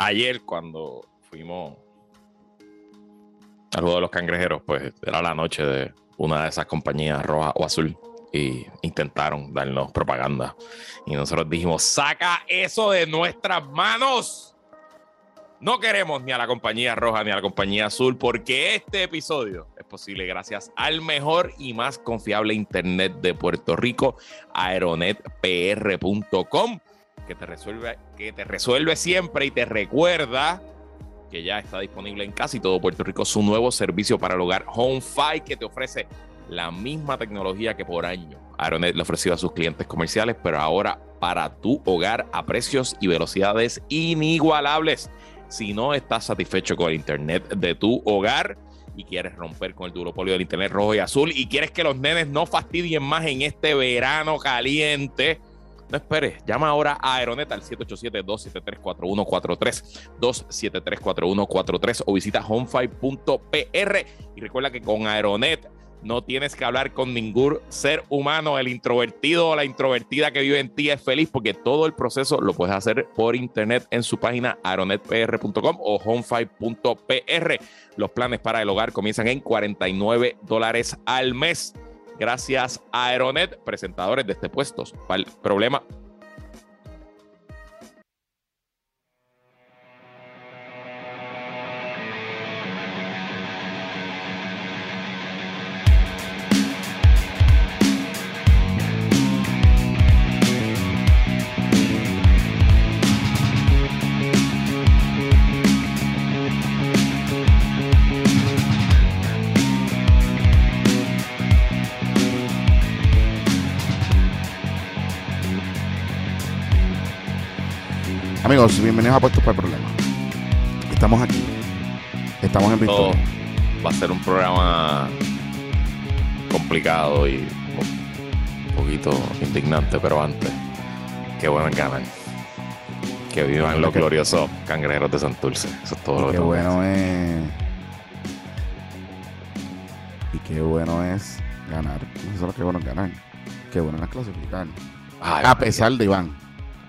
ayer cuando fuimos al juego de los cangrejeros, pues era la noche de una de esas compañías roja o azul y intentaron darnos propaganda. Y nosotros dijimos, saca eso de nuestras manos. No queremos ni a la compañía roja ni a la compañía azul porque este episodio es posible gracias al mejor y más confiable internet de Puerto Rico, aeronetpr.com, que te resuelve, que te resuelve siempre y te recuerda que ya está disponible en casi todo Puerto Rico su nuevo servicio para el hogar HomeFi que te ofrece la misma tecnología que por año Aeronet le ha ofrecido a sus clientes comerciales, pero ahora para tu hogar a precios y velocidades inigualables. Si no estás satisfecho con el internet de tu hogar y quieres romper con el duopolio del internet rojo y azul y quieres que los nenes no fastidien más en este verano caliente, no esperes, llama ahora a Aeronet al 787-273-4143, 273-4143 o visita homefive.pr y recuerda que con Aeronet no tienes que hablar con ningún ser humano. El introvertido o la introvertida que vive en ti es feliz porque todo el proceso lo puedes hacer por internet en su página aeronetpr.com o home5.pr. Los planes para el hogar comienzan en 49 dólares al mes. Gracias a Aeronet, presentadores de este puesto. El problema Amigos, bienvenidos a Puestos para el Problema. Estamos aquí. Estamos en Victoria. va a ser un programa complicado y un poquito indignante, pero antes, qué bueno ganan. Que vivan los Que- gloriosos cangrejeros de Santurce. Eso es todo lo que qué que bueno es. Y qué bueno es ganar. No solo qué bueno es ganar. Qué bueno es clasificar. Ay, A pesar de Iván.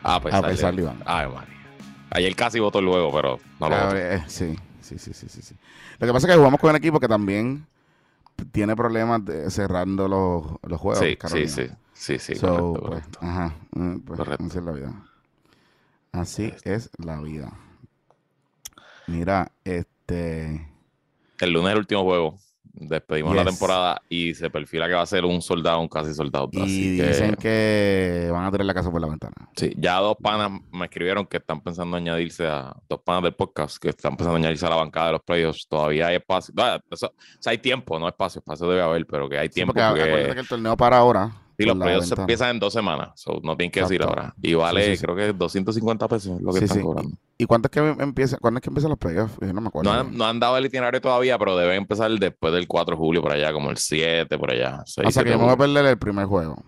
a pesar, a pesar de Iván. Ay, María. Ayer casi votó luego, pero no lo Ah, votó. eh, sí, sí, sí, sí, sí. Lo que pasa es que jugamos con un equipo que también tiene problemas de cerrando los, los juegos. Sí, sí, Carolina. sí, sí, sí, So, correcto, pues, correcto. Ajá. mm, pues, Correcto. Así es la vida. Así Este. es la vida. Mira, este. El lunes es el último juego. Despedimos la temporada y se perfila que va a ser un soldado, un casi soldado. Y Así dicen que van a tirar la casa por la ventana. Sí, ya dos panas me escribieron que están pensando añadirse a dos panas del podcast que están pensando añadirse a la bancada de los playoffs. Todavía hay espacio. No, eso- o sea, hay tiempo, no espacio, espacio debe haber, pero que hay Sí, tiempo porque porque, acuérdate que el torneo para ahora. Sí, los la playoffs empiezan en dos semanas, so, no tienen que decir ahora. Y vale, Sí, sí, sí. creo que 250 pesos lo que Sí, están sí. cobrando. ¿Y cuándo es que empieza, cuándo es que empiezan los playoffs? Yo no me acuerdo. No han, no han dado el itinerario todavía, pero deben empezar después del 4 de julio por allá, como el 7 por allá. 6, o sea que 7 yo me voy a perder el primer juego.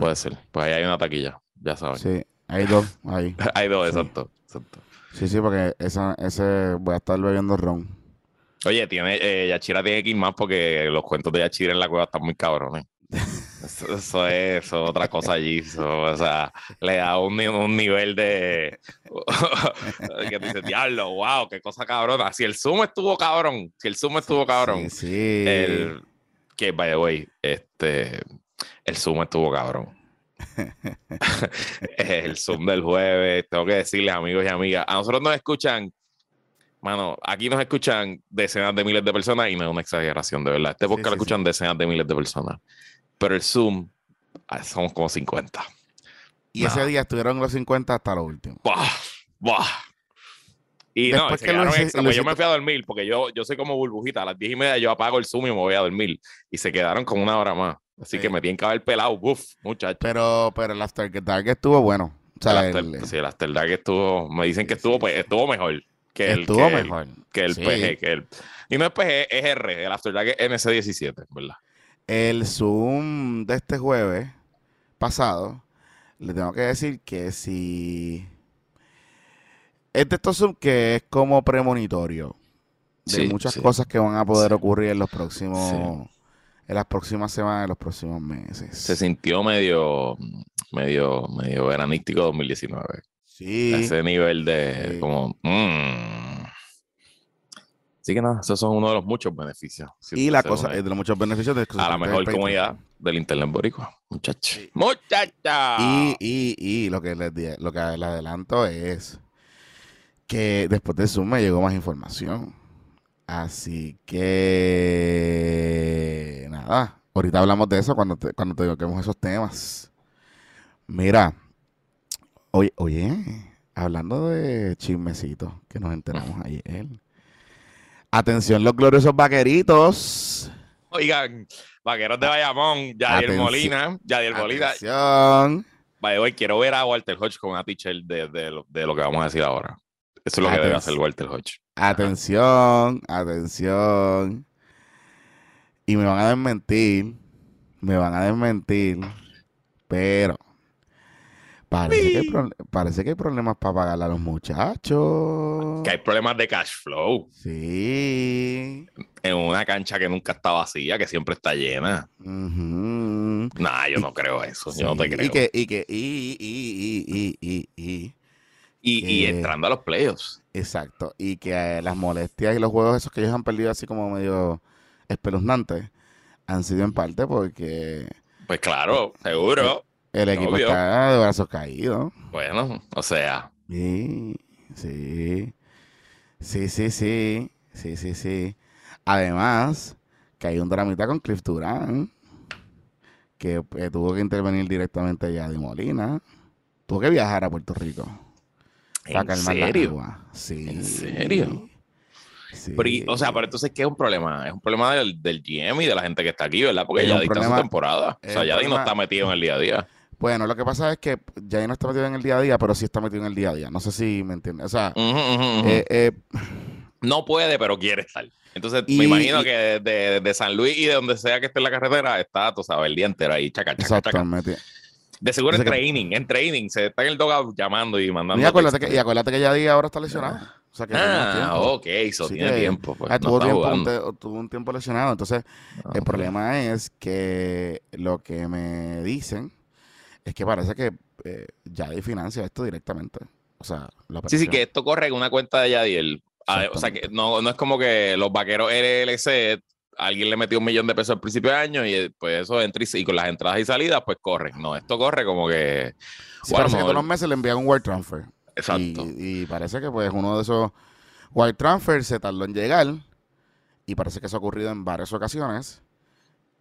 Puede ser. Pues ahí hay una taquilla, ya saben. Sí, hay dos ahí. hay dos, exacto. exacto. Sí, sí, porque esa, ese voy a estar bebiendo ron. Oye, tiene, eh, Yachira tiene que ir más porque los cuentos de Yachira en la cueva están muy cabrones. Eso, eso es eso otra cosa allí. eso, o sea, le da un, ni- un nivel de. que te dice, diablo, wow, qué cosa cabrona. Si el Zoom estuvo cabrón, si el Zoom estuvo cabrón, Sí, sí. el. Que, by the way, este. El Zoom estuvo cabrón. el Zoom del jueves, tengo que decirles, amigos y amigas, a nosotros nos escuchan, mano, aquí nos escuchan decenas de miles de personas y no es una exageración, de verdad. Este Sí, podcast lo sí, escuchan decenas de miles de personas, pero el Zoom ah, somos como 50. Y ese día estuvieron los 50 hasta lo último. ¡Buah! ¡Buah! Y no, Después se que quedaron extra, lo pues yo me fui a dormir porque yo, yo soy como burbujita. A las 10 y media yo apago el Zoom y me voy a dormir. Y se quedaron como una hora más. Así Sí. que me tienen que haber pelado. Uf, muchachos. Pero, pero el After Dark estuvo bueno. O sea, el, el- after, sí, el After Dark estuvo, me dicen que estuvo, sí, pues, estuvo mejor que el, estuvo que el- mejor. que el Sí. PG. Que el, y no es PG, es R. El After Dark es NC17, ¿verdad? El Zoom de este jueves pasado, le tengo que decir que si... Es de estos Zoom que es como premonitorio de Sí, muchas sí. cosas que van a poder Sí. ocurrir en los próximos... En las próximas semanas, en los próximos meses. Se sintió medio, medio, medio veranístico 2019. Sí. Ese nivel de Sí. como. mm. Así que nada, esos son uno de los muchos beneficios. Si Y la cosa, es de los muchos beneficios de a la mejor comunidad del Internet Boricua, muchachos. Sí. ¡Muchacha! Y, y, y lo que les lo que les adelanto es que después de Zoom me llegó más información. Así que nada, ahorita hablamos de eso cuando te, cuando toquemos esos temas. Mira, oye, oye, hablando de chismecitos que nos enteramos ayer. Atención los gloriosos vaqueritos. Oigan, vaqueros de Bayamón, Yadier. Molina, Yadier Molina. Atención. The way, quiero ver a Walter Hodge con una t-shirt de, de lo, de lo que vamos a decir ahora. Eso es lo que debe hacer Walter Hodge. Atención, atención. Y me van a desmentir. Me van a desmentir. Pero parece que, hay pro- parece que hay problemas para pagarle a los muchachos. Que hay problemas de cash flow Sí. en una cancha que nunca está vacía, que siempre está llena. Ujú. Nah, yo no creo eso. Yo no te creo. Y que, y que, y, y, y, y, y, y. y, y que- entrando a los playoffs. Exacto. Y que eh, las molestias y los juegos esos que ellos han perdido así como medio espeluznantes han sido en parte porque Pues claro, seguro. El equipo Obvio. está de brazos caídos. Bueno, o sea, Sí, sí. Sí, sí, sí. Sí, sí, sí. Además, que hay un dramita con Cliff Durán, que eh, tuvo que intervenir directamente ya de Molina. Tuvo que viajar a Puerto Rico para ¿en calmar la serio? agua. Sí. ¿En serio? Sí. Pero, y- o sea, pero entonces, ¿qué es un problema? Es un problema del, del GM y de la gente que está aquí, ¿verdad? Porque Es ya un está en su temporada. O sea, ya no problema- está metido en el día a día. Bueno, lo que pasa es que ya no está metido en el día a día, pero sí está metido en el día a día. No sé si me entiendes. O sea, eh, eh, no puede, pero quiere estar. Entonces, Y- me imagino y- que de, de- de San Luis y de donde sea que esté en la carretera, está, tú sabes, el día entero ahí, chaca, chaca, meti- De seguro en training, en training, se está en el dogout llamando y mandando. Y acuérdate, que, y acuérdate que ahora está lesionado. O sea, que Ah, ok, eso Sí tiene que- tiempo. Pues, Ah, no tuvo, tiempo, un tuvo un tiempo lesionado. Entonces, Ah, el problema es que lo que me dicen es que parece que eh, Yadi financia esto directamente. O sea, la Sí, sí, que esto corre en una cuenta de Yadiel. O sea, que no, no es como que los vaqueros LLC, alguien le metió un millón de pesos al principio de año y eh, pues eso entra y, y con las entradas y salidas, pues corre. No, esto corre como que. Sí, parece que todos los meses le envían un wire transfer. Exacto. Y, y parece que pues uno de esos wire transfers se tardó en llegar. Y parece que eso ha ocurrido en varias ocasiones.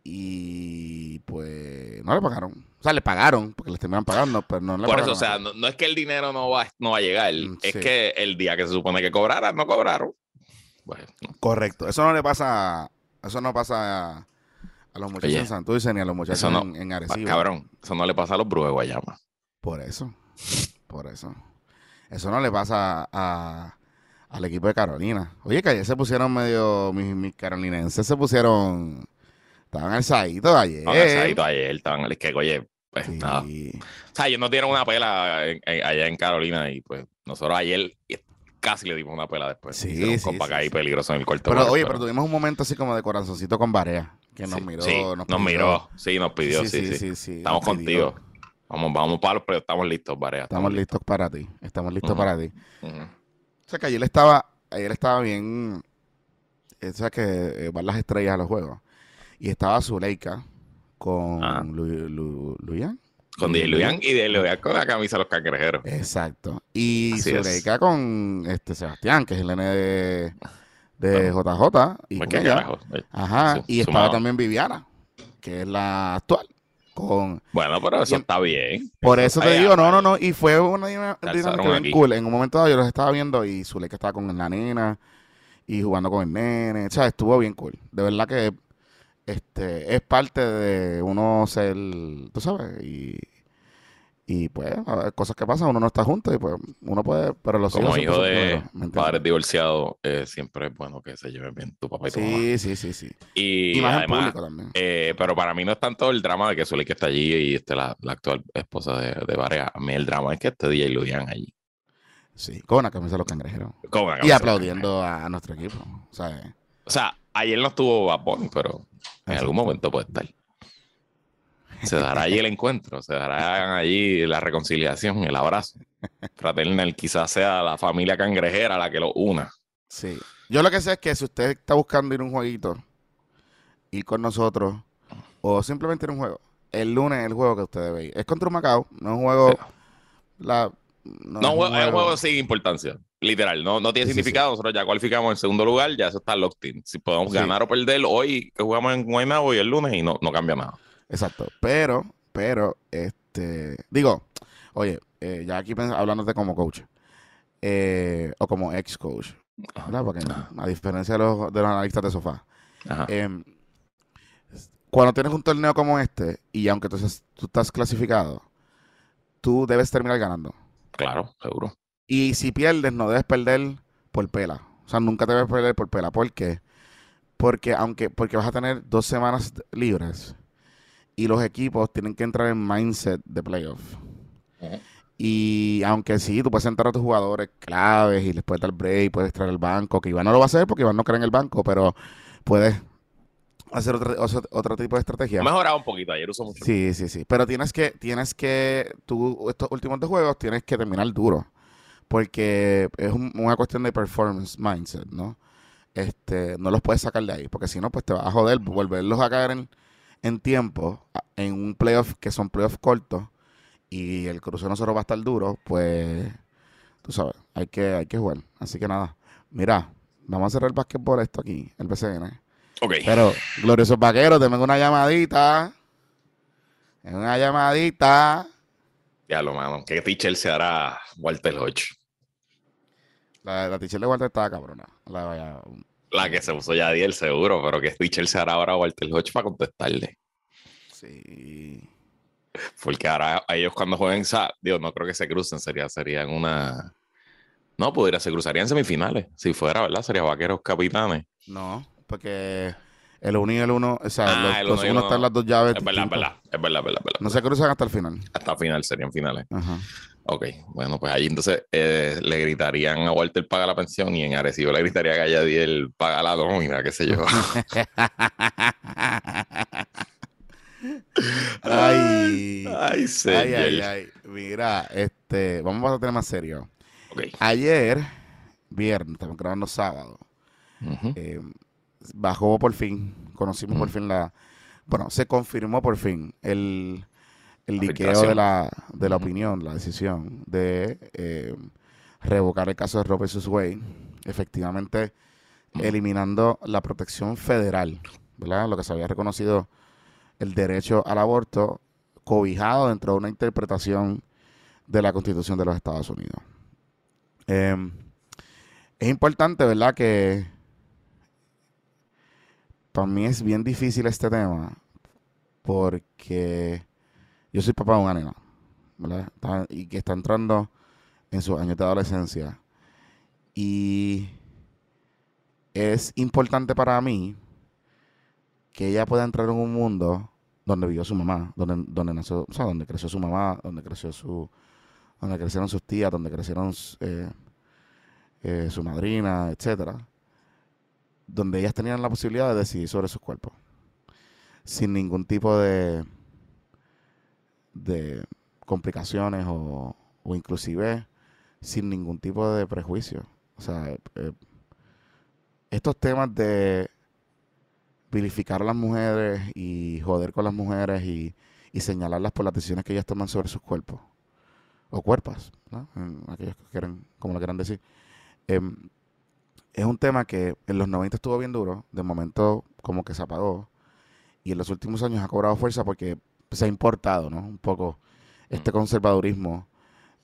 Y pues no le pagaron. O sea, le pagaron, porque les terminan pagando, pero no le Por pagaron. eso, o sea, no, no es que el dinero no va, no va a llegar, Mm, es que el día que se supone que cobraran, no cobraron. Bueno, Correcto. Eso no le pasa, eso no pasa a, a los muchachos Oye, en Santurce ni a los muchachos no- en, en Arecibo. cabrón, eso no le pasa a los brujos de Guayama. Por eso. Por eso. Eso no le pasa a, al equipo de Carolina. Oye, que ayer se pusieron medio, mis, mis carolinenses se pusieron, estaban alzaditos ayer. No, cansadito ayer, estaban, es que, oye, pues Sí. nada. O sea, ellos no dieron una pela en- en- allá en Carolina y pues nosotros ayer casi le dimos una pela después. Sí, un sí, compa sí, ahí peligroso en el cuarto. Pero oye, pero tuvimos un momento así como de corazoncito con Barea, que nos miró. sí, nos, nos, miró, sí, nos pidió, sí, sí. sí, Estamos nos pidió. contigo. Vamos, vamos para los pero estamos listos, Varea. Estamos listos para ti. Estamos listos para ti. O sea que ayer estaba, ayer estaba bien, o sea que eh, van las estrellas a los juegos. Y estaba Zuleika con Ah. Lu- Lu- Luyan. Con DJ Luyan y de Luyan con la camisa de los cangrejeros. Exacto. Y Así es. Zuleika con este Sebastián, que es el nene de, de Bueno. JJ. Y Pues, con ¿Qué ella. carajo? Ajá. Su- y estaba también Viviana, que es la actual. Con, Bueno, pero eso Y- está bien. por eso te digo, no, no, no. Y fue una dinámica bien aquí. cool. En un momento dado yo los estaba viendo y Zuleika estaba con la nena y jugando con el nene. O sea, estuvo bien cool. De verdad que este es parte de uno ser, tú sabes, y, y pues, a ver, cosas que pasan, uno no está junto y pues uno puede, pero los Como hijos hijo de primero, padres divorciados, eh, siempre es bueno que se lleven bien tu papá y tu mamá. Sí, sí, sí, sí. Y, Y, además, público también. eh, pero para mí no es tanto el drama de que Zuleika está allí y este, la, la actual esposa de, de Varea. A mí el drama es que este DJ Luyan allí. Sí, con la camisa de los cangrejeros. Con una Y aplaudiendo a, a nuestro equipo. O sea, eh, O sea, ayer no estuvo Bad Bunny, pero en Exacto. algún momento puede estar. Se dará allí el encuentro, se dará allí la reconciliación, el abrazo. fraternal quizás sea la familia cangrejera la que lo una. Sí. Yo lo que sé es que si usted está buscando ir a un jueguito, ir con nosotros, o simplemente ir a un juego, el lunes es el juego que usted debe ir. Es contra un Macao, no es un juego. Sí. La, No, es un es un juego sin importancia. Literal, no, no tiene Sí, sí, significado. Nosotros ya cualificamos en segundo lugar, ya eso está locked in. Si podemos ganar o perder hoy que jugamos en Guaynabo y el lunes y no, no cambia nada. Exacto. Pero, pero, este. Digo, oye, eh, ya aquí hablándote como coach. eh, o como ex coach. ¿Verdad? Porque a diferencia de los, de los analistas de sofá. Ajá. em, cuando tienes un torneo como este, y aunque tú, tú estás clasificado, tú debes terminar ganando. Claro, seguro. Y si pierdes, no debes perder por pela. O sea, nunca debes perder por pela. ¿Por qué? Porque aunque porque vas a tener dos semanas libres y los equipos tienen que entrar en mindset de playoff. Y aunque sí, tú puedes sentar a tus jugadores claves y les puedes dar break, puedes traer el banco, que Iván no lo va a hacer porque Iván no cree en el banco, pero puedes hacer otro, otro, otro tipo de estrategia. Mejorado un poquito. Ayer usó mucho. Sí, sí, sí. Pero tienes que, tienes que, tú, estos últimos dos juegos tienes que terminar duro. Porque es un- una cuestión de performance mindset, ¿no? Este, no los puedes sacar de ahí. Porque si no, pues te vas a joder, volverlos a caer en, en tiempo, en un playoff que son playoffs cortos, y el cruce no solo va a estar duro, pues, tú sabes, hay que, hay que jugar. Así que nada, mira, vamos a cerrar el básquetbol esto aquí, el BCN. Ok. Pero, gloriosos vaqueros, denme una llamadita. Una llamadita. Ya lo mano. ¿Qué teacher se hará Walter Hodge? La, la teacher de Walter estaba cabrona. La, vaya- La que se usó ya Diel, seguro, pero ¿qué teacher se hará ahora Walter Hodge para contestarle? sí. Porque ahora ellos cuando jueguen, digo, no creo que se crucen, sería, serían una... No, podría, se cruzarían semifinales. Si fuera, ¿verdad? Sería vaqueros capitanes. No, porque el 1 y el 1, o sea, Ah, los, el los uno están las dos llaves. Es verdad, es verdad. Es verdad, es verdad. No se cruzan hasta el final. Hasta final serían finales. Ajá. Ok, bueno, pues ahí entonces eh, le gritarían a Walter paga la pensión y en Arecibo le gritaría a Galladiel paga la nómina, qué sé yo. ay, Ay, ay, ay, ay. Mira, este, vamos a tener más serio. Ayer, viernes, estamos grabando sábado. Eh, bajó por fin, conocimos por Mm. fin la, bueno, se confirmó por fin el, el liqueo de la, de la opinión, la decisión de eh, revocar el caso de Roe vs. Wade, efectivamente Mm. eliminando la protección federal, ¿verdad? Lo que se había reconocido el derecho al aborto cobijado dentro de una interpretación de la Constitución de los Estados Unidos. Em, es importante, ¿verdad? Que para mí es bien difícil este tema porque yo soy papá de una nena, ¿verdad? Y que está entrando en sus años de adolescencia. Y es importante para mí que ella pueda entrar en un mundo donde vivió su mamá, donde, donde nació, o sea, donde creció su mamá, donde creció su, donde crecieron sus tías, donde crecieron eh, eh, su madrina, etcétera, donde ellas tenían la posibilidad de decidir sobre sus cuerpos, sin ningún tipo de de complicaciones o, o inclusive sin ningún tipo de prejuicio. O sea, eh, estos temas de vilificar a las mujeres y joder con las mujeres y, y señalarlas por las decisiones que ellas toman sobre sus cuerpos o cuerpos, ¿no? Aquellos que quieren, como lo quieran decir. Em, es un tema que en los 90 estuvo bien duro, de momento como que se apagó y en los últimos años ha cobrado fuerza porque se ha importado, ¿no? Un poco este conservadurismo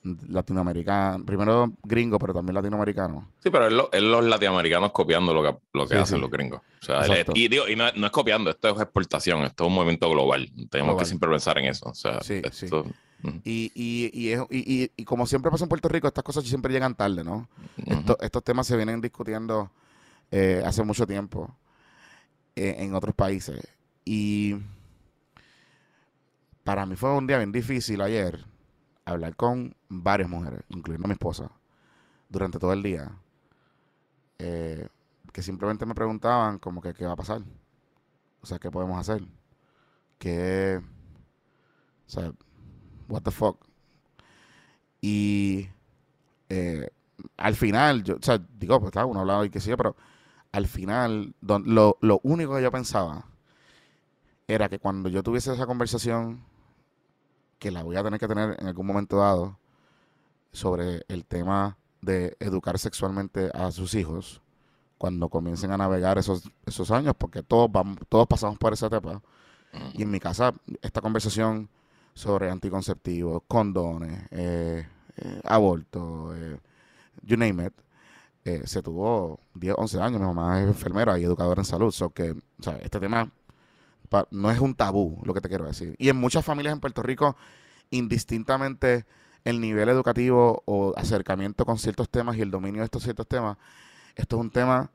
latinoamericano, primero gringo, pero también latinoamericano. Sí, pero es, lo- es los latinoamericanos copiando lo que, lo que Sí, hacen sí. los gringos. O sea, y, digo, y no, no es copiando, esto es exportación, esto es un movimiento global. Tenemos Global. que siempre pensar en eso. O sea, Sí, esto, Y, y, y, como siempre pasa en Puerto Rico, estas cosas siempre llegan tarde, ¿no? Esto- estos temas se vienen discutiendo eh, hace mucho tiempo eh, en otros países. Y para mí fue un día bien difícil ayer hablar con varias mujeres, incluyendo a mi esposa, durante todo el día, eh, que simplemente me preguntaban como que qué va a pasar. O sea, qué podemos hacer. ¿Qué... O sea, what the fuck. Y al final, yo, o sea, digo, pues está, uno hablaba y qué sé pero al final, lo, lo único que yo pensaba era que cuando yo tuviese esa conversación, que la voy a tener que tener en algún momento dado, sobre el tema de educar sexualmente a sus hijos, cuando comiencen a navegar esos, esos años, porque todos, vamos, todos pasamos por esa etapa. Y en mi casa, esta conversación sobre anticonceptivos, condones, eh, eh, aborto, eh, you name it, se tuvo 10, 11 años. Mi mamá es enfermera y educadora en salud. So que, o sea, este tema no es un tabú, lo que te quiero decir. Y en muchas familias en Puerto Rico, indistintamente el nivel educativo o acercamiento con ciertos temas y el dominio de estos ciertos temas, esto es un tema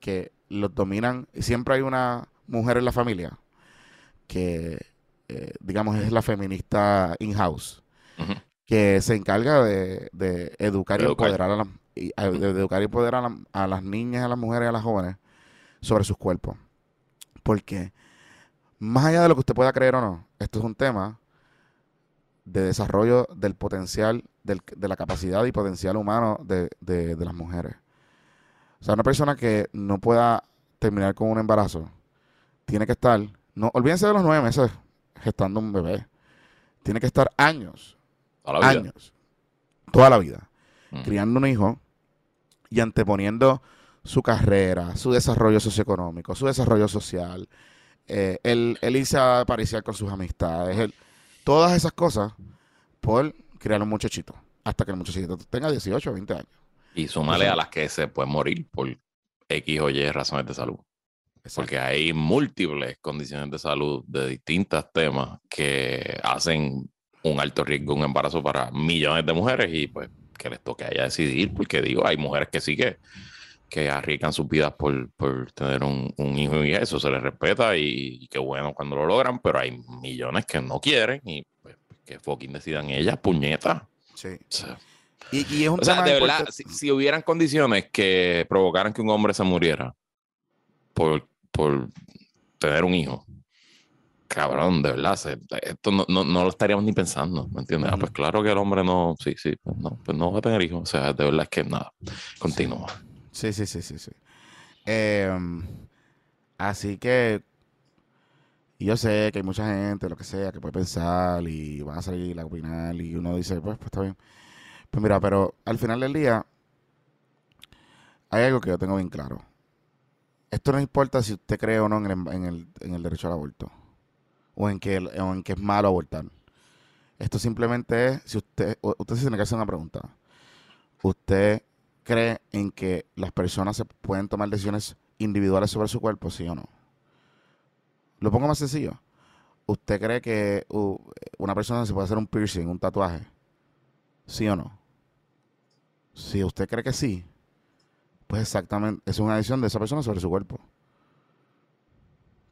que los dominan. Y siempre hay una mujer en la familia que, eh, digamos, es la feminista in-house, que se encarga de, educar, y empoderar a, de educar y empoderar a, las niñas, a las mujeres, a las jóvenes sobre sus cuerpos. Porque más allá de lo que usted pueda creer o no, esto es un tema de desarrollo del potencial, de la capacidad y potencial humano de, las mujeres. O sea, una persona que no pueda terminar con un embarazo tiene que estar, no olvídense de los nueve meses gestando un bebé, tiene que estar años, años, toda la vida, criando un hijo y anteponiendo su carrera, su desarrollo socioeconómico, su desarrollo social, eh, el, irse a pariciar con sus amistades, el, todas esas cosas por criar un muchachito, hasta que el muchachito tenga 18 o 20 años. Y súmale a las que se pueden morir por X o Y razones de salud. Porque hay múltiples condiciones de salud de distintos temas que hacen un alto riesgo, un embarazo para millones de mujeres y pues que les toque a ella decidir, porque digo, hay mujeres que sí que que arriesgan sus vidas por, tener un, hijo y eso se les respeta y, qué bueno cuando lo logran, pero hay millones que no quieren y pues, que fucking decidan ellas, puñeta. Sí. y, es un o de verdad, si, hubieran condiciones que provocaran que un hombre se muriera por, por tener un hijo, cabrón, de verdad, esto no, no, lo estaríamos ni pensando, ¿me entiendes? Ah, pues claro que el hombre no, sí, sí, pues no, pues no va a tener hijos, o sea, de verdad es que nada, continúa. Sí, sí, sí, sí, sí. Em, así que yo sé que hay mucha gente, lo que sea, que puede pensar y van a salir a opinar y uno dice, pues, pues está bien. Pues mira, pero al final del día hay algo que yo tengo bien claro. Esto no importa si usted cree o no en el, en el, derecho al aborto o en, que, o en que es malo abortar. Esto simplemente es, si usted, usted se tiene que hacer una pregunta. ¿Usted cree en que las personas se pueden tomar decisiones individuales sobre su cuerpo, sí o no? Lo pongo más sencillo. ¿Usted cree que una persona se puede hacer un piercing, un tatuaje? ¿Sí o no? Si usted cree que sí, pues exactamente, es una decisión de esa persona sobre su cuerpo.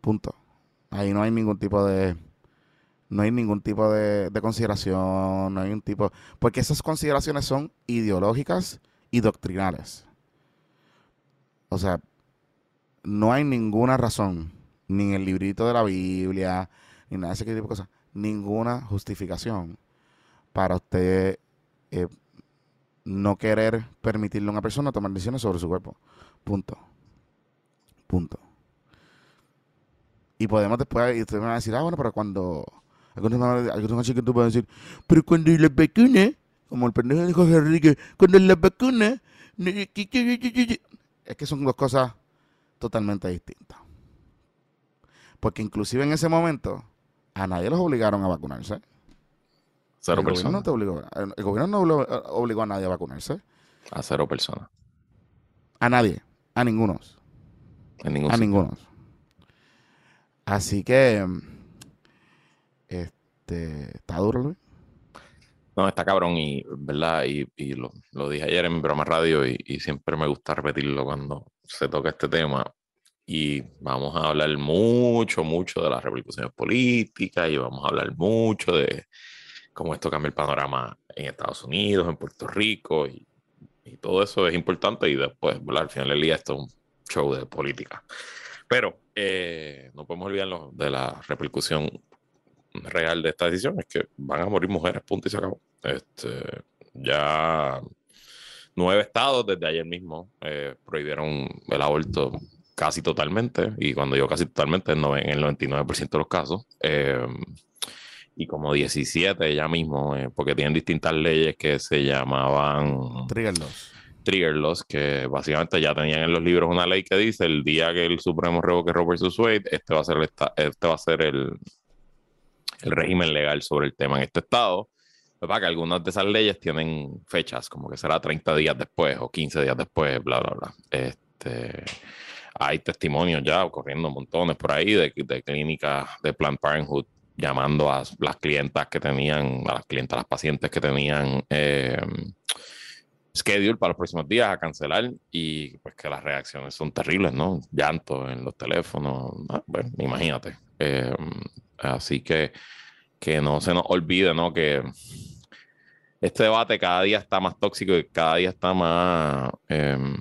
Punto. Ahí no hay ningún tipo de no hay ningún tipo de, de, consideración, no hay un tipo, porque esas consideraciones son ideológicas y doctrinales. O sea, no hay ninguna razón, ni en el librito de la Biblia, ni nada de ese tipo de cosas, ninguna justificación para usted eh, no querer permitirle a una persona tomar decisiones sobre su cuerpo. Punto. Punto. Y podemos después, y ustedes me van a decir, ah, bueno, pero cuando. Algunos tú puedes decir, pero cuando la vacuna como el pendejo dijo Enrique, cuando la vacuna. Es que son dos cosas totalmente distintas. Porque inclusive en ese momento, a nadie los obligaron a vacunarse. Cero el personas. Gobierno no el gobierno no obligó a nadie a vacunarse. A cero personas. A nadie. A ninguno. a ninguno. Así que. Este. Está duro, Luis. No, está cabrón y, ¿verdad? Y, y lo, lo, dije ayer en mi programa radio y, y, siempre me gusta repetirlo cuando se toca este tema. Y vamos a hablar mucho, mucho de las repercusiones políticas y vamos a hablar mucho de cómo esto cambia el panorama en Estados Unidos, en Puerto Rico y, y todo eso es importante y después, ¿verdad? Al final del día esto es un show de política. Pero eh, no podemos olvidarnos de la repercusión real de esta decisión es que van a morir mujeres, punto y se acabó. Este, ya nueve estados desde ayer mismo eh, prohibieron el aborto casi totalmente, y cuando digo casi totalmente, en el 99% de los casos. Eh, y como 17 ya mismo, eh, porque tienen distintas leyes que se llamaban... Trigger laws. Trigger laws, que básicamente ya tenían en los libros una ley que dice el día que el Supremo revoque Roe vs. Wade, este va a ser, este va a ser el, el régimen legal sobre el tema en este estado. Para que algunas de esas leyes tienen fechas, como que será 30 días después o 15 días después, bla, bla, bla. Este, hay testimonios ya corriendo montones por ahí de, de clínicas de Planned Parenthood llamando a las clientas que tenían, a las clientas, a las pacientes que tenían eh, schedule para los próximos días a cancelar y pues que las reacciones son terribles, ¿no? Llanto en los teléfonos, ah, bueno, imagínate. Eh, así que que no se nos olvide, ¿no? Que este debate cada día está más tóxico y cada día está más em,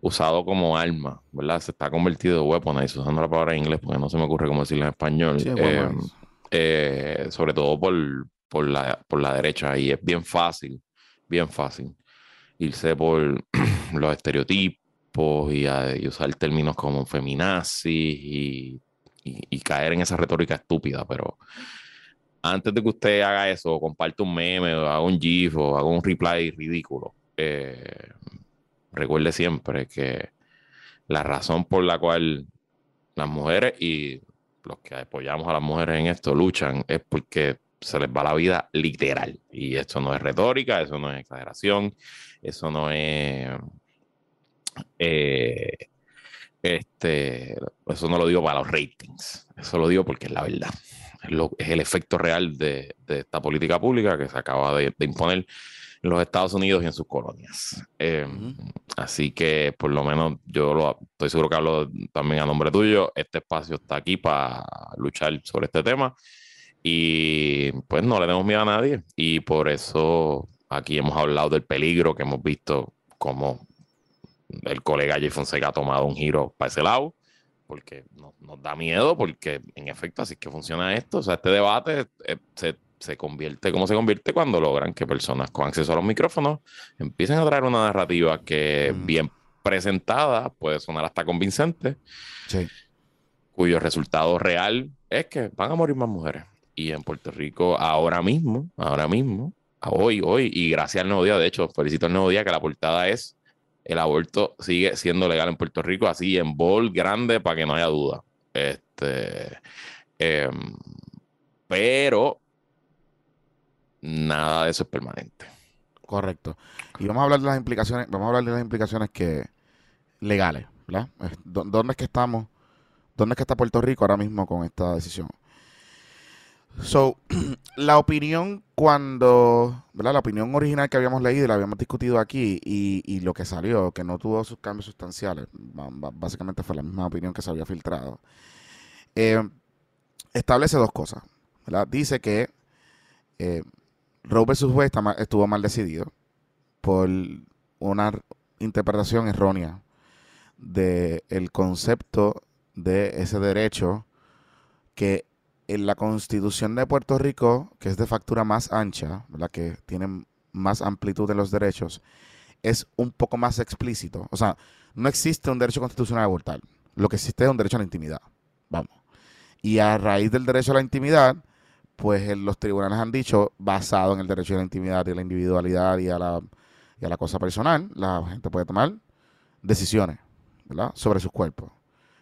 usado como arma, ¿verdad? Se está convertido en weapon, usando la palabra en inglés porque no se me ocurre cómo decirlo en español. Em, eh, sobre todo por, por, la, por la derecha y es bien fácil, bien fácil irse por los estereotipos y, y usar términos como feminazis y caer en esa retórica estúpida, pero antes de que usted haga eso, comparte un meme, o haga un GIF, o haga un reply ridículo, eh, recuerde siempre que la razón por la cual las mujeres y los que apoyamos a las mujeres en esto luchan es porque se les va la vida literal. Y esto no es retórica, eso no es exageración, eso no es eh, este, eso no lo digo para los ratings, eso lo digo porque es la verdad. Es, el efecto real de, esta política pública que se acaba de, imponer en los Estados Unidos y en sus colonias. Em, así que por lo menos yo lo, estoy seguro que hablo también a nombre tuyo. Este espacio está aquí para luchar sobre este tema y pues no le demos miedo a nadie. Y por eso aquí hemos hablado del peligro que hemos visto como el colega Jay Fonseca ha tomado un giro para ese lado, porque nos, da miedo, porque en efecto así es que funciona esto. O sea, este debate eh, se, convierte como se convierte cuando logran que personas con acceso a los micrófonos empiecen a traer una narrativa que mm. bien presentada puede sonar hasta convincente, cuyo resultado real es que van a morir más mujeres. Y en Puerto Rico ahora mismo, ahora mismo, hoy, hoy, y gracias al Nuevo Día, de hecho, felicito al Nuevo Día que la portada es el aborto sigue siendo legal en Puerto Rico, así en bol grande para que no haya duda. Este, em, pero nada de eso es permanente. Correcto. Y vamos a hablar de las implicaciones, vamos a hablar de las implicaciones que legales, ¿verdad? ¿Dónde es que estamos? ¿Dónde es que está Puerto Rico ahora mismo con esta decisión? So, la opinión cuando, ¿verdad? La opinión original que habíamos leído y la habíamos discutido aquí y, lo que salió, que no tuvo sus cambios sustanciales, básicamente fue la misma opinión que se había filtrado, eh, establece dos cosas. Dice que eh, Roe vs. Wade estuvo mal decidido por una interpretación errónea del concepto de ese derecho que en la constitución de Puerto Rico, que es de factura más ancha, la que tiene más amplitud de los derechos, es un poco más explícito. O sea, no existe un derecho constitucional a abortar. Lo que existe es un derecho a la intimidad. Vamos. Y a raíz del derecho a la intimidad, pues los tribunales han dicho, basado en el derecho a la intimidad y a la individualidad y a la, y a la cosa personal, la gente puede tomar decisiones ¿verdad? sobre sus cuerpos,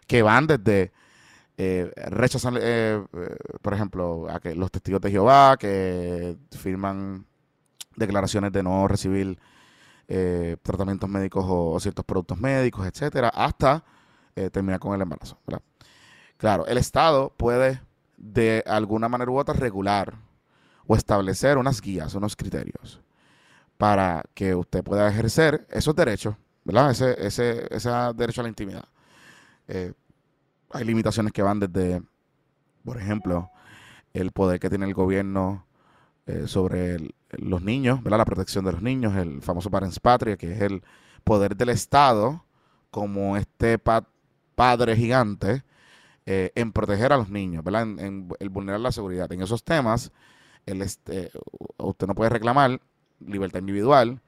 que van desde eh, rechazan, eh, eh, por ejemplo, a que los testigos de Jehová que firman declaraciones de no recibir eh, tratamientos médicos o, ciertos productos médicos, etcétera, hasta terminar con el embarazo. Claro, el Estado puede de alguna manera u otra regular o establecer unas guías, unos criterios para que usted pueda ejercer esos derechos, ¿verdad? Ese, ese, ese derecho a la intimidad hay limitaciones que van desde, por ejemplo, el poder que tiene el gobierno eh, sobre los niños, la protección de los niños, el famoso Parents Patria, que es el poder del Estado como este padre gigante eh, en proteger a los niños. En, el vulnerar la seguridad. En esos temas, el este, usted no puede reclamar libertad individual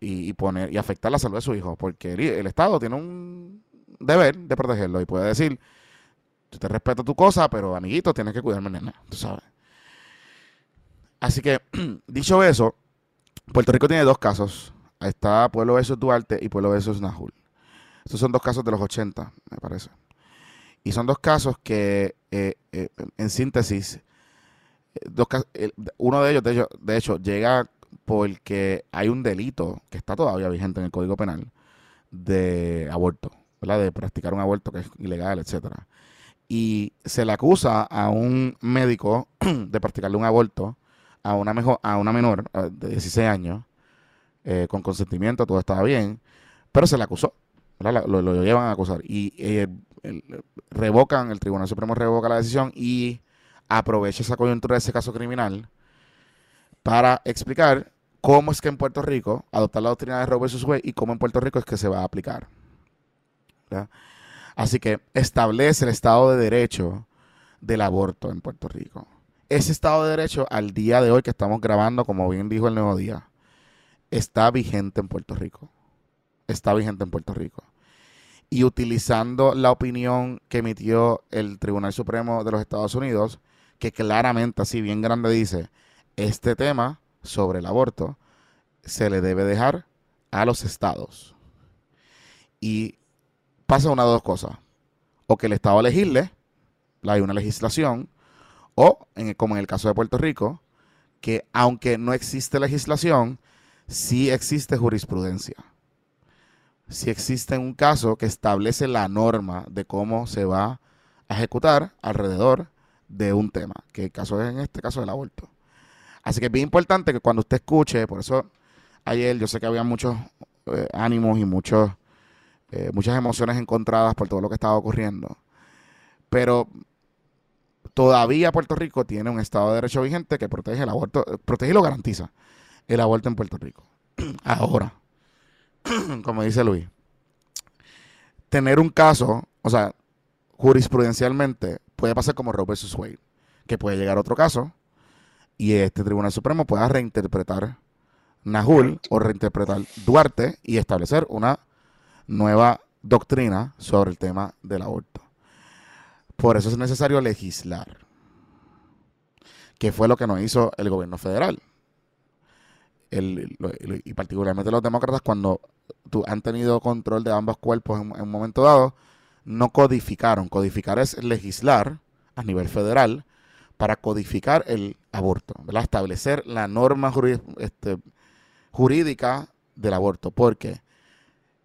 y, poner y afectar la salud de su hijo, porque el, Estado tiene un deber de protegerlo y puede decir, yo te respeto tu cosa, pero amiguito, tienes que cuidarme, nena, tú sabes. Así que, dicho eso, Puerto Rico tiene dos casos. Está Pueblo versus Duarte y Pueblo versus Nahul. Estos son dos casos de los 80, me parece. Y son dos casos que, eh, eh, en síntesis, dos, uno de ellos, de de hecho, llega porque hay un delito que está todavía vigente en el Código Penal de aborto, De practicar un aborto que es ilegal, etcétera. Y se le acusa a un médico de practicarle un aborto a una, mejor, a una menor de 16 años, eh, con consentimiento, todo estaba bien, pero se le acusó, lo, llevan a acusar. Y eh, revocan, el Tribunal Supremo revoca la decisión y aprovecha esa coyuntura de ese caso criminal para explicar cómo es que en Puerto Rico adoptar la doctrina de Roe vs. Wade y cómo en Puerto Rico es que se va a aplicar. Así que establece el Estado de Derecho del aborto en Puerto Rico ese Estado de Derecho al día de hoy que estamos grabando, como bien dijo el Nuevo Día, está vigente en Puerto Rico. Está vigente en Puerto Rico. Y utilizando la opinión que emitió el Tribunal Supremo de los Estados Unidos, que claramente, así bien grande, dice, este tema sobre el aborto se le debe dejar a los estados. Y pasa una de dos cosas. O que el Estado legisle, hay una legislación, o, en, como en el caso de Puerto Rico, que aunque no existe legislación, sí existe jurisprudencia. Sí existe un caso que establece la norma de cómo se va a ejecutar alrededor de un tema, que el caso es en este caso el aborto. Así que es bien importante que cuando usted escuche, por eso ayer yo sé que había muchos eh, ánimos y muchos, eh, muchas emociones encontradas por todo lo que estaba ocurriendo, pero todavía Puerto Rico tiene un Estado de Derecho vigente que protege el aborto, protege y lo garantiza el aborto en Puerto Rico. Ahora, como dice Luis, tener un caso, o sea, jurisprudencialmente puede pasar como Roe vs. Wade, que puede llegar a otro caso y este Tribunal Supremo pueda reinterpretar Nahul o reinterpretar Duarte y establecer una nueva doctrina sobre el tema del aborto. Por eso es necesario legislar, que fue lo que nos hizo el gobierno federal. y particularmente los demócratas, cuando han tenido control de ambos cuerpos en, un momento dado, no codificaron. Codificar es legislar a nivel federal para codificar el aborto, establecer la norma este, jurídica del aborto. ¿Por qué?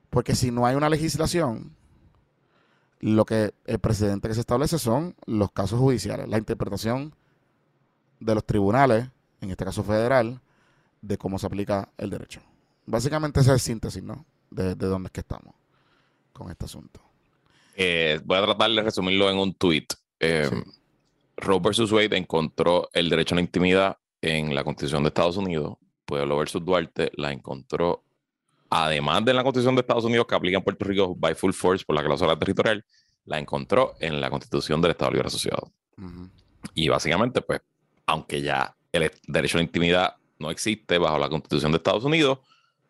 Porque si no hay una legislación, lo que el precedente que se establece son los casos judiciales, la interpretación de los tribunales, en este caso federal, de cómo se aplica el derecho. Básicamente esa es síntesis, ¿no? De, de dónde es que estamos con este asunto. Eh, voy a tratar de resumirlo en un tweet. Eh, Roe versus Wade encontró el derecho a la intimidad en la Constitución de Estados Unidos. Pueblo versus Duarte la encontró además de la Constitución de Estados Unidos que aplica en Puerto Rico by full force por la cláusula territorial, la encontró en la Constitución del Estado Libre Asociado. Y básicamente, pues, aunque ya el derecho a la intimidad no existe bajo la Constitución de Estados Unidos,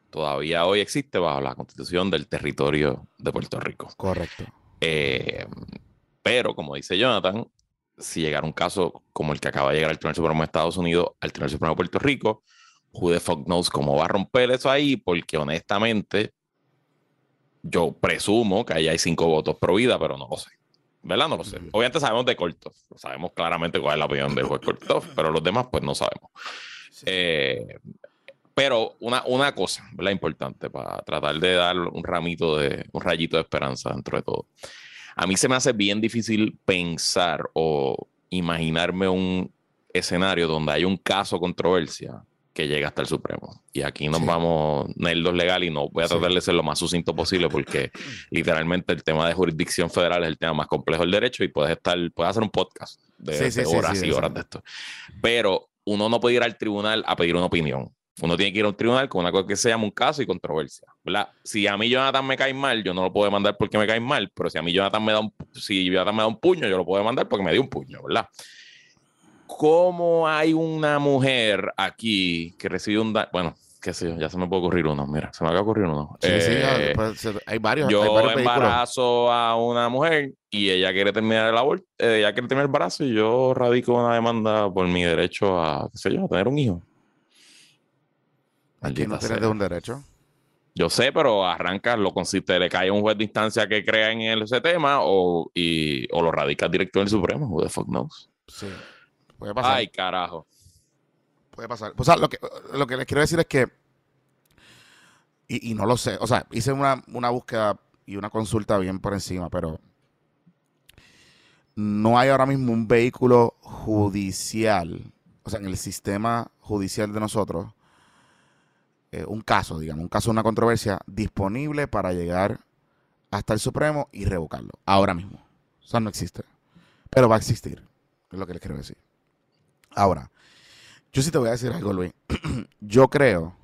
todavía hoy existe bajo la Constitución del territorio de Puerto Rico. Correcto. Eh, pero, como dice Jonathan, si llegara un caso como el que acaba de llegar al Tribunal Supremo de Estados Unidos, al Tribunal Supremo de Puerto Rico, who the fuck knows cómo va a romper eso ahí, porque honestamente yo presumo que ahí hay cinco votos pro vida, pero no lo sé. ¿Verdad? No lo sé. Obviamente sabemos de Kortov, sabemos claramente cuál es la opinión de juez Kortov, pero los demás pues no sabemos. Eh, pero una, una cosa, ¿verdad? Importante para tratar de dar un ramito de, un rayito de esperanza dentro de todo. A mí se me hace bien difícil pensar o imaginarme un escenario donde hay un caso controversia que llega hasta el Supremo. Y aquí nos vamos nerdos legal y no voy a tratar de ser lo más sucinto posible porque literalmente el tema de jurisdicción federal es el tema más complejo del derecho y puedes estar, puedes hacer un podcast de, horas y horas de esto. Pero uno no puede ir al tribunal a pedir una opinión. Uno tiene que ir a un tribunal con una cosa que se llama un caso y controversia. ¿verdad? Si a mí Jonathan me cae mal, yo no lo puedo mandar porque me cae mal, pero si a mí Jonathan me da un, si Jonathan me da un puño, yo lo puedo mandar porque me dio un puño, ¿verdad? ¿Cómo hay una mujer aquí que recibe un daño, bueno, qué sé yo, ya se me puede ocurrir uno, mira, se me acaba de ocurrir uno. Sí, sí, Eh, pues, hay varios. yo hay varios vehículos. embarazo a una mujer y ella quiere terminar el aborto, eh, ella quiere terminar el embarazo y yo radico una demanda por mi derecho a, qué sé yo, a tener un hijo. Aquí no tienes de un derecho. Yo sé, pero arrancas, lo consiste, le cae a un juez de instancia que crea en ese tema o, y, o lo radicas directo en el Supremo. Who the fuck knows? Sí. Puede pasar. Ay, carajo. Puede pasar. O sea, lo que, lo que les quiero decir es que, y, y no lo sé, o sea, hice una, una búsqueda y una consulta bien por encima, pero no hay ahora mismo un vehículo judicial, o sea, en el sistema judicial de nosotros, eh, un caso, digamos, un caso, una controversia disponible para llegar hasta el Supremo y revocarlo, ahora mismo. O sea, no existe. Pero va a existir, es lo que les quiero decir. Ahora, yo sí te voy a decir algo, Luis. Yo creo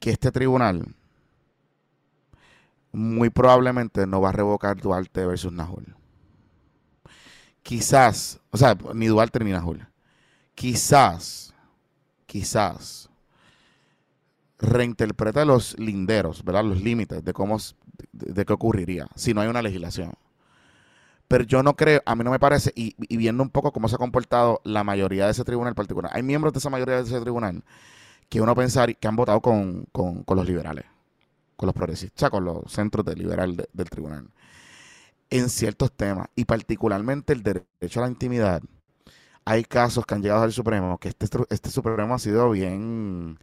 que este tribunal muy probablemente no va a revocar Duarte versus Nahul. Quizás, o sea, ni Duarte ni Nahul. Quizás, quizás reinterprete los linderos, ¿verdad? Los límites de cómo, de qué ocurriría si no hay una legislación. Pero yo no creo, a mí no me parece, y, viendo un poco cómo se ha comportado la mayoría de ese tribunal particular, hay miembros de esa mayoría de ese tribunal que uno pensar que han votado con, con- los liberales, con los progresistas, con los centros de liberal de- del tribunal, en ciertos temas, y particularmente el derecho a la intimidad. Hay casos que han llegado al Supremo que este, este Supremo ha sido bien,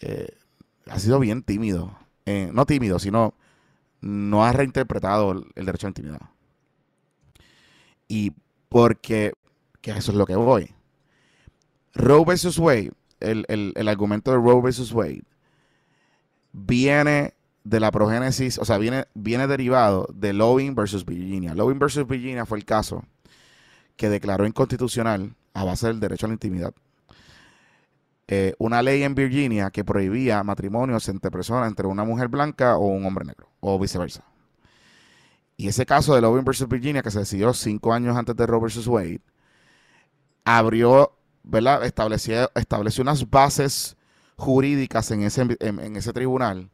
eh, ha sido bien tímido, Eh, no tímido, sino no ha reinterpretado el derecho a la intimidad. Y porque, que eso es lo que voy. Roe versus Wade, el, el- el argumento de Roe versus Wade, viene de la progénesis, o sea, viene, viene derivado de Loving versus Virginia. Loving versus Virginia fue el caso que declaró inconstitucional a base del derecho a la intimidad. eh, una ley en Virginia que prohibía matrimonios entre personas, entre una mujer blanca o un hombre negro, o viceversa. Y ese caso de Loving versus Virginia, que se decidió cinco años antes de Roe versus Wade, abrió, ¿verdad? Estableció, unas bases jurídicas en ese, en ese tribunal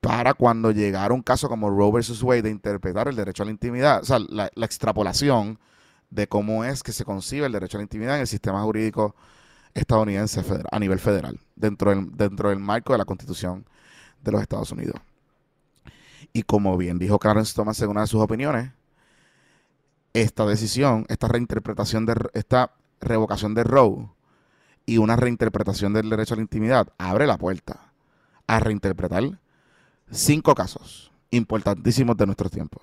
para cuando llegara un caso como Roe versus Wade de interpretar el derecho a la intimidad, o sea, la, la extrapolación de cómo es que se concibe el derecho a la intimidad en el sistema jurídico estadounidense federal- a nivel federal, dentro del, dentro del marco de la Constitución de los Estados Unidos. Y como bien dijo Clarence Thomas en una de sus opiniones, esta decisión, esta reinterpretación de esta revocación de Roe y una reinterpretación del derecho a la intimidad abre la puerta a reinterpretar cinco casos importantísimos de nuestros tiempos.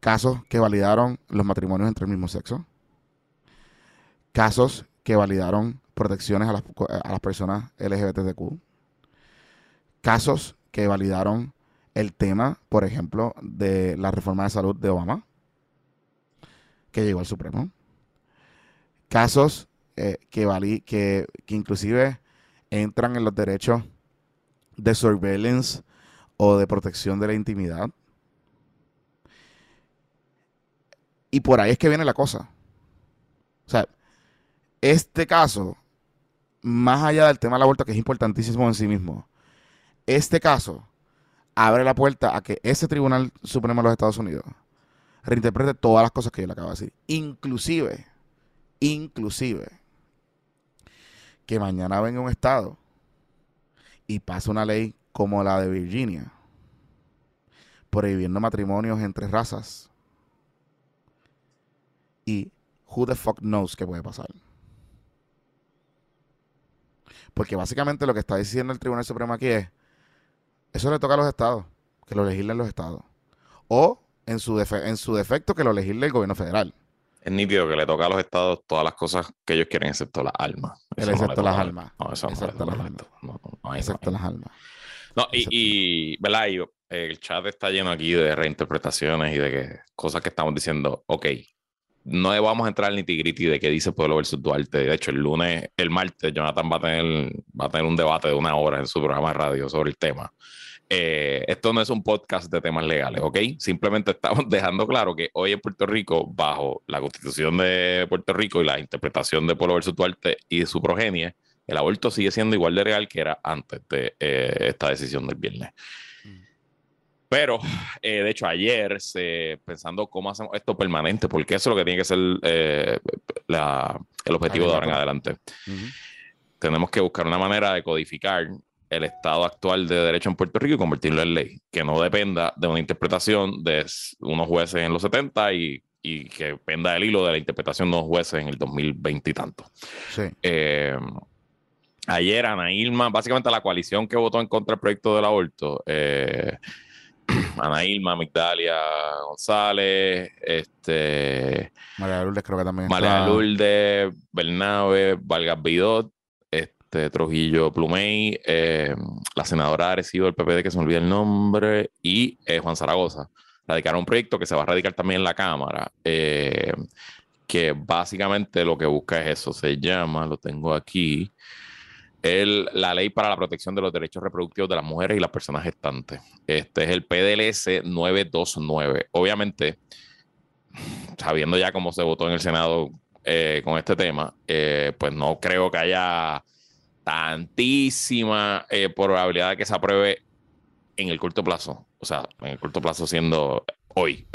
Casos que validaron los matrimonios entre el mismo sexo. Casos que validaron protecciones a las, a las personas LGBTQ. Casos que validaron el tema, por ejemplo, de la reforma de salud de Obama, que llegó al Supremo. Casos eh, que, valí, que, que inclusive entran en los derechos de surveillance o de protección de la intimidad. Y por ahí es que viene la cosa. O sea, este caso, más allá del tema del aborto, que es importantísimo en sí mismo, este caso abre la puerta a que ese Tribunal Supremo de los Estados Unidos reinterprete todas las cosas que yo le acabo de decir. Inclusive, inclusive, que mañana venga un estado y pase una ley como la de Virginia, prohibiendo matrimonios entre razas. Y who the fuck knows qué puede pasar. Porque básicamente lo que está diciendo el Tribunal Supremo aquí es, eso le toca a los estados, que lo legislen los estados. O, en su, en su defecto, que lo legisle el gobierno federal. Es nítido que le toca a los estados todas las cosas que ellos quieren, excepto las almas. Eso excepto las almas. No, eso Excepto las almas. No, no, hay- Excepto hay. las almas. No, y, y, ¿verdad? Y, eh, el chat está lleno aquí de reinterpretaciones y de que cosas que estamos diciendo, ok, no vamos a entrar al nitty-gritty de qué dice Pueblo versus Duarte. De hecho, el lunes, el martes, Jonathan va a tener, va a tener un debate de una hora en su programa de radio sobre el tema. Eh, esto no es un podcast de temas legales, ¿ok? Simplemente estamos dejando claro que hoy en Puerto Rico, bajo la constitución de Puerto Rico y la interpretación de Pueblo versus Duarte y su progenie, el aborto sigue siendo igual de real que era antes de eh, esta decisión del viernes. Pero, eh, de hecho, ayer, se, pensando cómo hacemos esto permanente, porque eso es lo que tiene que ser eh, la- el objetivo de ahora en adelante. Tenemos que buscar una manera de codificar el estado actual de derecho en Puerto Rico y convertirlo en ley, que no dependa de una interpretación de unos jueces en los 70 y, y que dependa del hilo de la interpretación de unos jueces en el 2020 y tanto. Sí. Eh, ayer Ana Ilma, básicamente la coalición que votó en contra del proyecto del aborto, eh, Ana Ilma, Migdalia González, este, María Lourdes creo que también María está- Lourdes, Bernabe, Vargas Vidot, este, Trujillo Plumey, eh, la senadora Arecibo del PPD, que se me olvida el nombre, y eh, Juan Zaragoza. Radicaron un proyecto que se va a radicar también en la Cámara, eh, que básicamente lo que busca es eso, se llama, lo tengo aquí, el, la ley para la protección de los derechos reproductivos de las mujeres y las personas gestantes. Este es el PDLS 929. Obviamente, sabiendo ya cómo se votó en el Senado eh, con este tema, eh, pues no creo que haya tantísima eh, probabilidad de que se apruebe en el corto plazo. O sea, en el corto plazo siendo hoy.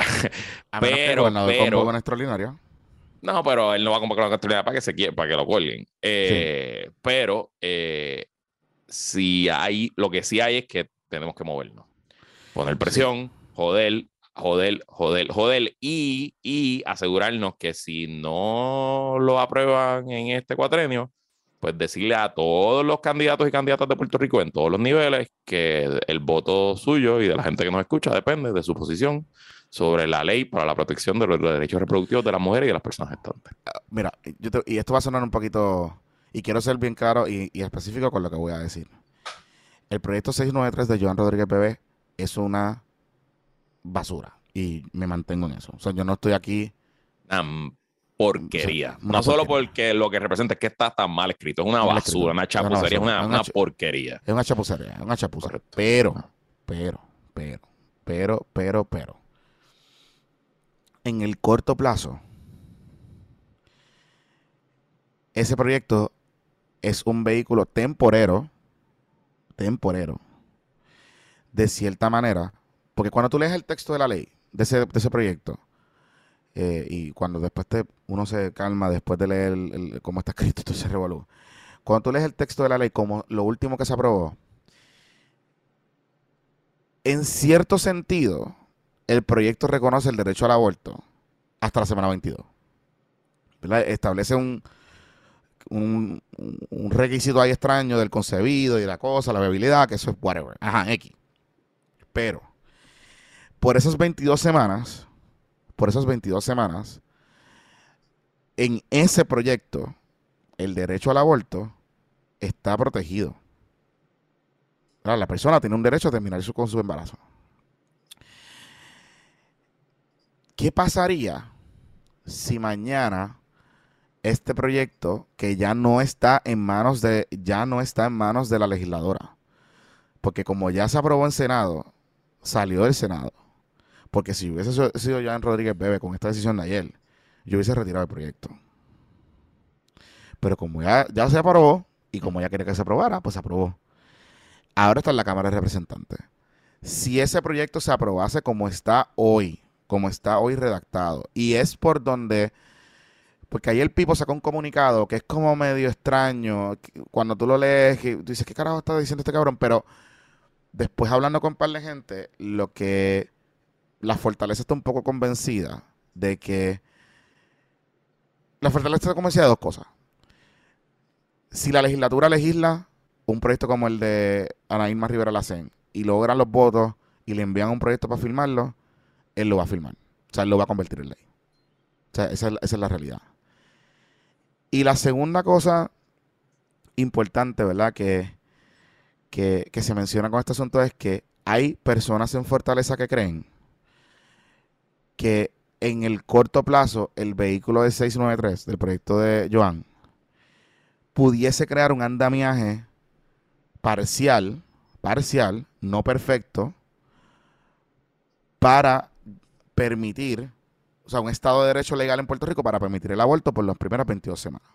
A menos que el pero- pero- una extraordinaria. No, pero él no va a convocar una oportunidad para que se quie- para que lo cuelguen. Eh, Pero eh, si hay, lo que sí hay es que tenemos que movernos. Poner presión, joder, joder, joder, joder. Y, y asegurarnos que si no lo aprueban en este cuatrenio, pues decirle a todos los candidatos y candidatas de Puerto Rico en todos los niveles que el voto suyo y de la gente que nos escucha depende de su posición sobre la ley para la protección de los derechos reproductivos de las mujeres y de las personas gestantes. Mira, yo te- y esto va a sonar un poquito, y quiero ser bien claro y, y específico con lo que voy a decir. El proyecto 693 de Joan Rodríguez Bebé es una basura y me mantengo en eso. O sea, yo no estoy aquí. Una porquería. No solo porquería. porque lo que representa es que está tan mal escrito, es una Mal basura, escrito. una chapucería, es una, una porquería. Es una chapucería, es una. Correcto. Pero, pero, pero, pero, pero, pero. En el corto plazo, ese proyecto es un vehículo temporero, temporero, de cierta manera, porque cuando tú lees el texto de la ley, de ese, de ese proyecto, eh, y cuando después te, uno se calma después de leer cómo está escrito y todo ese revolú, cuando tú lees el texto de la ley como lo último que se aprobó, en cierto sentido, el proyecto reconoce el derecho al aborto hasta la semana 22. ¿verdad? Establece un, un, requisito ahí extraño del concebido y la cosa, la viabilidad, que eso es whatever. Ajá, X. Pero, por esas 22 semanas, por esas 22 semanas, en ese proyecto, el derecho al aborto está protegido. La persona tiene un derecho a terminar su- con su embarazo. ¿Qué pasaría si mañana este proyecto que ya no está en manos de ya no está en manos de la legisladora? Porque como ya se aprobó en Senado, salió del Senado. Porque si hubiese sido- Joan Rodríguez Bebe con esta decisión de ayer, yo hubiese retirado el proyecto. Pero como ya, ya se aprobó y como ya quería que se aprobara, pues se aprobó. Ahora está en la Cámara de Representantes. Si ese proyecto se aprobase como está hoy, como está hoy redactado, y es por donde, porque ahí el Pipo sacó un comunicado que es como medio extraño, cuando tú lo lees, que dices, ¿qué carajo está diciendo este cabrón? Pero después hablando con un par de gente, lo que la Fortaleza está un poco convencida de que la Fortaleza está convencida de dos cosas. Si la legislatura legisla un proyecto como el de Ana Irma Rivera Lacén y logran los votos y le envían un proyecto para firmarlo, él lo va a firmar. O sea, él lo va a convertir en ley. O sea, esa es, la realidad. Y la segunda cosa importante, ¿verdad? Que, que, que se menciona con este asunto es que hay personas en Fortaleza que creen que en el corto plazo el vehículo de 693 del proyecto de Joan pudiese crear un andamiaje parcial, parcial, no perfecto, para permitir, o sea, un Estado de Derecho legal en Puerto Rico para permitir el aborto por las primeras 22 semanas.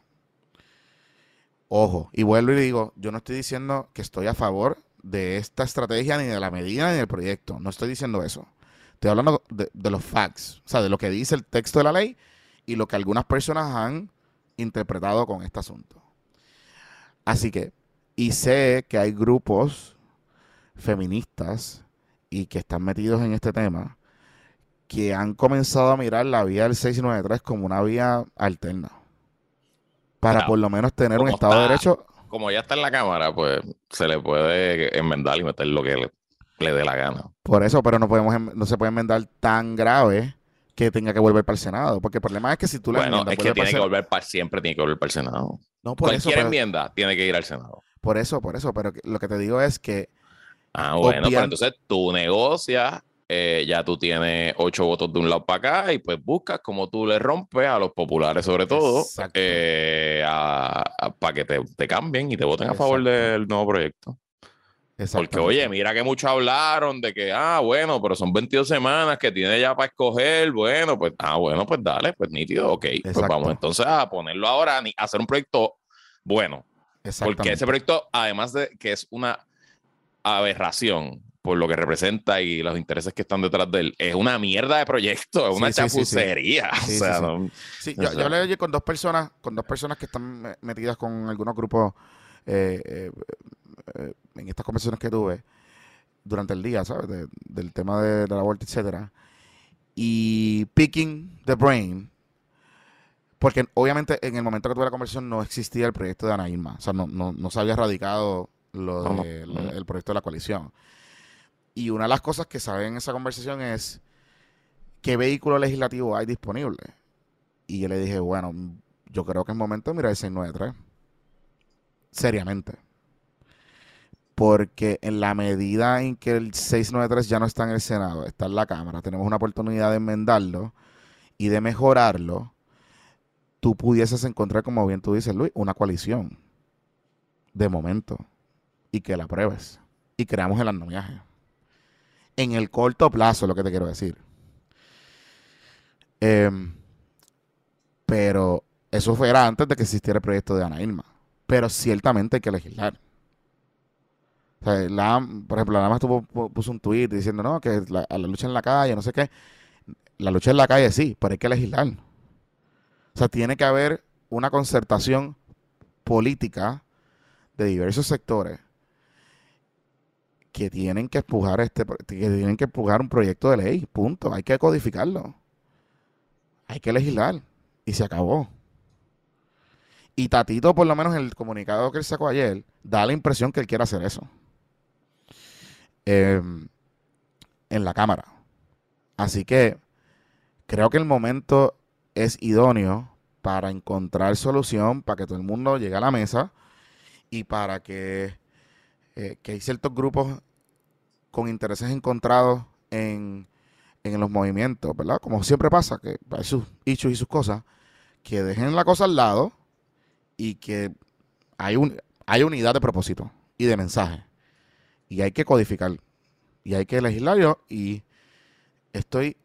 Ojo, y vuelvo y digo, yo no estoy diciendo que estoy a favor de esta estrategia, ni de la medida, ni del proyecto. No estoy diciendo eso. Estoy hablando de, de los facts, o sea, de lo que dice el texto de la ley y lo que algunas personas han interpretado con este asunto. Así que, y sé que hay grupos feministas y que están metidos en este tema que han comenzado a mirar la vía del 693 como una vía alterna. Para por lo menos tener un Estado de Derecho. Como ya está en la Cámara, pues se le puede enmendar y meter lo que le, dé la gana. Por eso, pero no podemos no se puede enmendar tan grave que tenga que volver para el Senado. Porque el problema es que si tú le Bueno, es que tiene que volver para siempre, tiene que volver para el Senado. No, por Cualquier enmienda tiene que ir al Senado. Por eso, por eso. Pero lo que te digo es que. Ah, bueno, pero entonces tú negocias eh, ya tú tienes ocho votos de un lado para acá y pues buscas como tú le rompes a los populares sobre todo eh, para que te, cambien y te voten a favor del nuevo proyecto. Porque oye, mira que muchos hablaron de que, ah, bueno, pero son 22 semanas que tiene ya para escoger, bueno, pues, ah, bueno, pues dale, pues nítido, ok, pues vamos entonces a ponerlo ahora, a hacer un proyecto bueno. Porque ese proyecto, además de que es una aberración, por lo que representa y los intereses que están detrás de él. Es una mierda de proyecto, es una chapucería. yo, hablé con dos personas, con dos personas que están metidas con algunos grupos eh, eh, eh, en estas conversaciones que tuve durante el día, ¿sabes? del tema de, la vuelta, etcétera. Y picking the brain, porque obviamente en el momento que tuve la conversación no existía el proyecto de Ana Irma, o sea, no, no, se había radicado lo el proyecto de la coalición. Y una de las cosas que saben en esa conversación es qué vehículo legislativo hay disponible. Y yo le dije, bueno, yo creo que es momento de mirar el 693. Seriamente. Porque en la medida en que el 693 ya no está en el Senado, está en la Cámara, tenemos una oportunidad de enmendarlo y de mejorarlo, tú pudieses encontrar, como bien tú dices, Luis, una coalición de momento y que la apruebes y creamos el andamiaje en el corto plazo, lo que te quiero decir. Em, pero eso fuera antes de que existiera el proyecto de Ana Irma. Pero ciertamente hay que legislar. por ejemplo, nada más tuvo, puso un tuit diciendo, no, que la, lucha en la calle, no sé qué. La lucha en la calle sí, pero hay que legislar. O sea, tiene que haber una concertación política de diversos sectores que tienen que empujar este que tienen que empujar un proyecto de ley, punto. Hay que codificarlo. Hay que legislar y se acabó. Y Tatito, por lo menos en el comunicado que él sacó ayer, da la impresión que él quiere hacer eso. Em, en la Cámara. Así que creo que el momento es idóneo para encontrar solución, para que todo el mundo llegue a la mesa y para que, eh, que hay ciertos grupos con intereses encontrados en, los movimientos, ¿verdad? Como siempre pasa, que hay sus hechos y sus cosas, que dejen la cosa al lado y que hay, un, hay unidad de propósito y de mensaje. Y hay que codificar. Y hay que legislarlo. Y estoy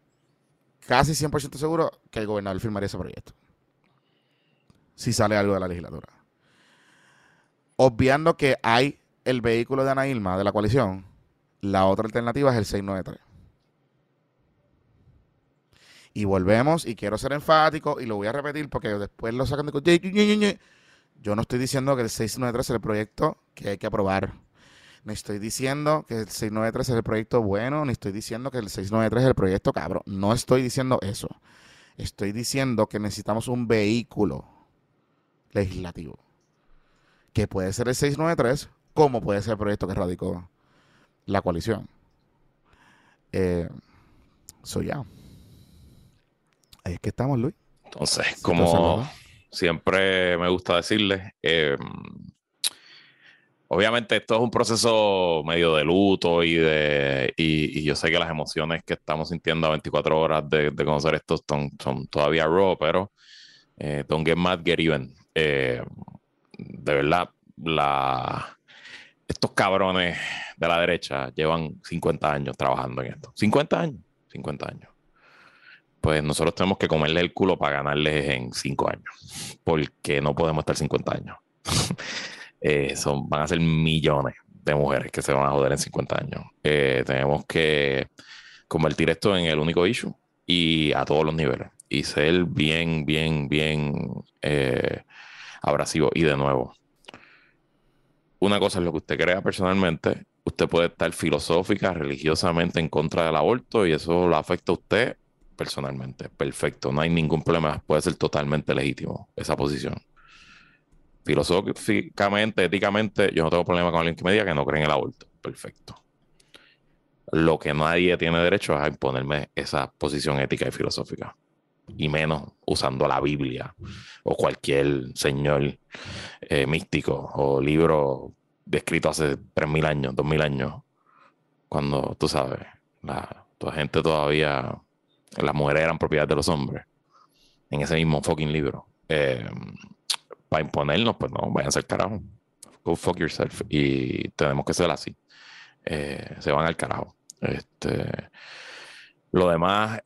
casi 100% seguro que el gobernador firmaría ese proyecto. Si sale algo de la legislatura. Obviando que hay el vehículo de Ana Irma, de la coalición, la otra alternativa es el 693. Y volvemos, y quiero ser enfático, y lo voy a repetir porque después lo sacan de... Yo no estoy diciendo que el 693 es el proyecto que hay que aprobar. No estoy diciendo que el 693 es el proyecto bueno, ni estoy diciendo que el 693 es el proyecto cabrón. No estoy diciendo eso. Estoy diciendo que necesitamos un vehículo legislativo. Que puede ser el 693, como puede ser el proyecto que radicó la coalición. Eh, soy ya. Ahí es que estamos, Luis. Entonces, como siempre me gusta decirles, eh, obviamente esto es un proceso medio de luto y de y, yo sé que las emociones que estamos sintiendo a 24 horas de, conocer esto son, son, todavía raw, pero eh, don't get mad, get even. Eh, de verdad, la, estos cabrones de la derecha llevan 50 años trabajando en esto. 50 años, 50 años. Pues nosotros tenemos que comerle el culo para ganarles en 5 años, porque no podemos estar 50 años. eh, son, van a ser millones de mujeres que se van a joder en 50 años. Eh, tenemos que convertir esto en el único issue y a todos los niveles y ser bien, bien, bien eh, abrasivo. Y de nuevo, una cosa es lo que usted crea personalmente. Usted puede estar filosófica, religiosamente en contra del aborto y eso lo afecta a usted personalmente. Perfecto, no hay ningún problema. Puede ser totalmente legítimo esa posición. Filosóficamente, éticamente, yo no tengo problema con alguien que me diga que no cree en el aborto. Perfecto. Lo que nadie tiene derecho es a imponerme esa posición ética y filosófica. Y menos usando la Biblia o cualquier señor eh, místico o libro descrito hace 3.000 años, 2.000 años. Cuando, tú sabes, la, gente todavía, las mujeres eran propiedad de los hombres. En ese mismo fucking libro. Eh, para imponernos, pues no, vayan a ser carajo. Go fuck yourself. Y tenemos que ser así. Eh, se van al carajo. Este, lo demás,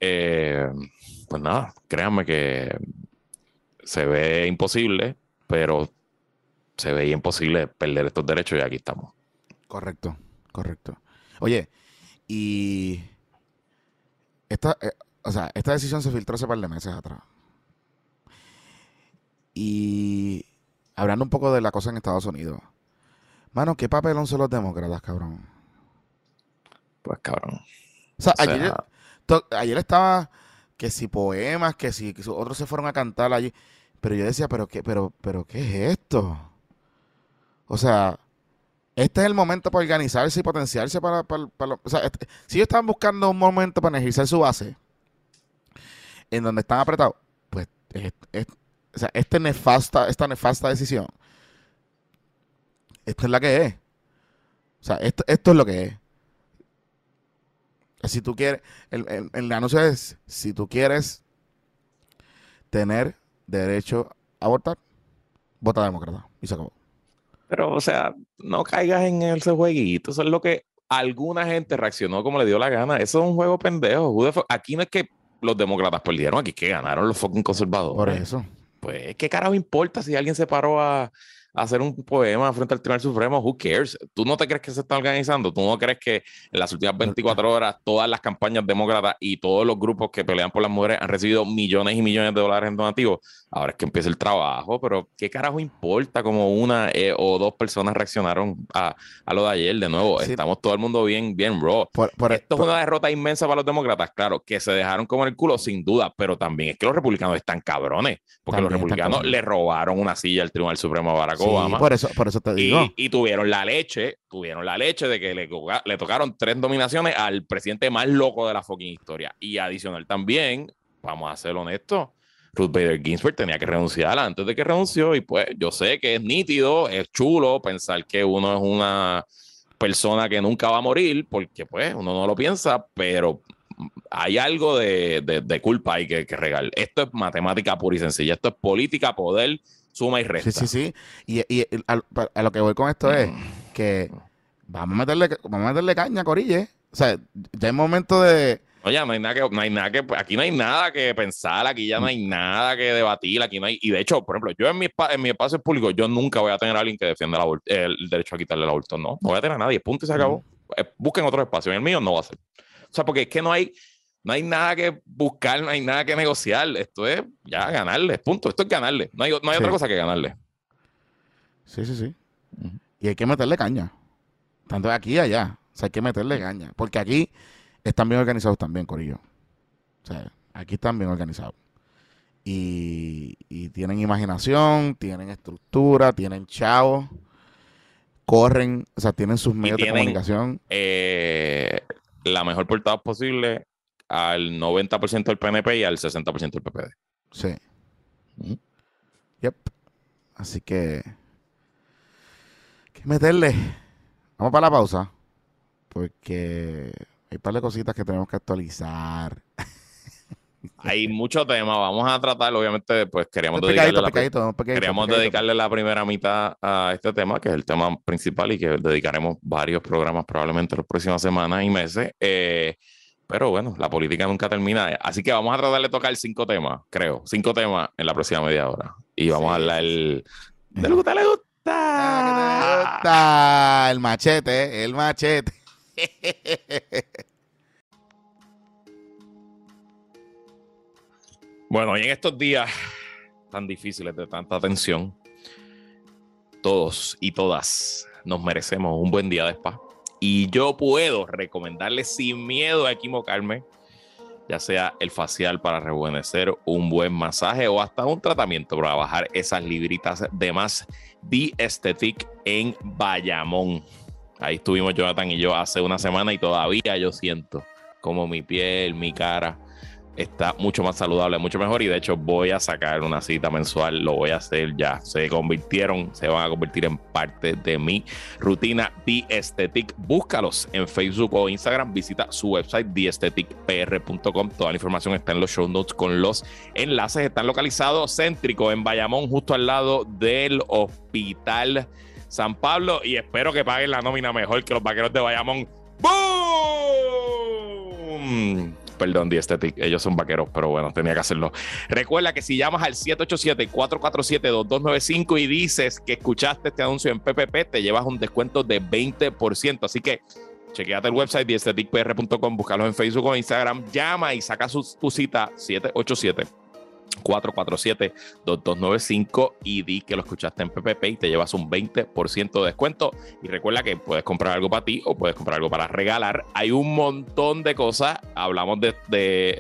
pues nada, créanme que se ve imposible, pero se veía imposible perder estos derechos y aquí estamos. Correcto, correcto. Oye, y esta, eh, o sea, esta decisión se filtró hace un par de meses atrás. Y hablando un poco de la cosa en Estados Unidos. Mano, ¿qué papelón son los demócratas, cabrón? Pues cabrón. O sea, ayer, estaba que si poemas, que si otros se fueron a cantar allí. Pero yo decía, pero qué, pero, pero ¿qué es esto? O sea, este es el momento para organizarse y potenciarse para, o sea, este, si ellos estaban buscando un momento para energizar su base, en donde están apretados, pues es, o sea, este nefasta, esta nefasta decisión, esto es la que es. O sea, esto, esto es lo que es. Si tú quieres, el, el, anuncio es, si tú quieres tener derecho a abortar, vota demócrata. Y se acabó. Pero, o sea, no caigas en ese jueguito. Eso es lo que alguna gente reaccionó como le dio la gana. Eso es un juego pendejo. Aquí no es que los demócratas perdieron, aquí que ganaron los fucking conservadores. Por eso pues, ¿qué carajo importa si alguien se paró a, hacer un poema frente al Tribunal Supremo, who cares? ¿Tú no te crees que se está organizando? ¿Tú no crees que en las últimas 24 horas todas las campañas demócratas y todos los grupos que pelean por las mujeres han recibido millones y millones de dólares en donativos? Ahora es que empieza el trabajo, pero ¿qué carajo importa como una eh, o dos personas reaccionaron a, lo de ayer? De nuevo, estamos todo el mundo bien, bien raw. Esto es una derrota inmensa para los demócratas, claro, que se dejaron como en el culo, sin duda, pero también es que los republicanos están cabrones, porque los republicanos le robaron una silla al Tribunal Supremo a Barack Obama. Por eso, por eso te digo. Y, tuvieron la leche, tuvieron la leche de que le, le tocaron tres dominaciones al presidente más loco de la fucking historia. Y adicional también, vamos a ser honestos, Ruth Bader Ginsburg tenía que renunciar antes de que renunció y pues yo sé que es nítido, es chulo pensar que uno es una persona que nunca va a morir porque pues uno no lo piensa, pero hay algo de, de, culpa ahí que, que regalar. Esto es matemática pura y sencilla, esto es política, poder, suma y resta. Sí, sí, sí. Y, y a, lo que voy con esto es que vamos a meterle, vamos a meterle caña, Corille. O sea, ya es momento de Oye, no hay nada que, no hay nada que, aquí no hay nada que pensar, aquí ya no hay nada que debatir, aquí no hay, y de hecho, por ejemplo, yo en mi, en mi espacio público, yo nunca voy a tener a alguien que defienda el, derecho a quitarle el aborto, no, no voy a tener a nadie, punto y se acabó. Eh, busquen otro espacio, en el mío no va a ser. O sea, porque es que no hay, no hay nada que buscar, no hay nada que negociar, esto es ya ganarle, punto, esto es ganarle, no hay, no hay otra cosa que ganarle. Sí, sí, sí. Y hay que meterle caña, tanto aquí y allá, o sea, hay que meterle caña, porque aquí están bien organizados también, Corillo. O sea, aquí están bien organizados. Y, tienen imaginación, tienen estructura, tienen chavos, corren, o sea, tienen sus medios de comunicación. Eh, la mejor portada posible al 90% del PNP y al 60% del PPD. Sí. Yep. Así que. que meterle. Vamos para la pausa. Porque hay un par de cositas que tenemos que actualizar. Hay muchos temas, vamos a tratar, obviamente, pues queríamos, dedicarle, la, queríamos dedicarle la primera mitad a este tema, que es el tema principal y que dedicaremos varios programas probablemente las próximas semanas y meses. Eh, pero bueno, la política nunca termina. Así que vamos a tratar de tocar cinco temas, creo, cinco temas en la próxima media hora. Y vamos a hablar de lo que a usted le gusta gusta. El machete, el machete. Bueno, y en estos días tan difíciles de tanta tensión, todos y todas nos merecemos un buen día de spa. Y yo puedo recomendarles sin miedo a equivocarme, ya sea el facial para rejuvenecer, un buen masaje o hasta un tratamiento para bajar esas libritas de más The en Bayamón. Ahí estuvimos Jonathan y yo hace una semana y todavía yo siento como mi piel, mi cara está mucho más saludable, mucho mejor. Y de hecho, voy a sacar una cita mensual, lo voy a hacer ya. Se convirtieron, se van a convertir en parte de mi rutina The Aesthetic. Búscalos en Facebook o Instagram. Visita su website, theaestheticpr.com. Toda la información está en los show notes con los enlaces. Están localizados céntrico en Bayamón, justo al lado del hospital. San Pablo y espero que paguen la nómina mejor que los vaqueros de Bayamón. ¡Boom! Perdón, Diestetic, ellos son vaqueros, pero bueno, tenía que hacerlo. Recuerda que si llamas al 787-447-2295 y dices que escuchaste este anuncio en PPP, te llevas un descuento de 20%. Así que chequeate el website diesteticpr.com, búscalo en Facebook o Instagram, llama y saca su, tu cita 787 447-2295 y di que lo escuchaste en PPP y te llevas un 20% de descuento. Y recuerda que puedes comprar algo para ti o puedes comprar algo para regalar. Hay un montón de cosas. Hablamos de,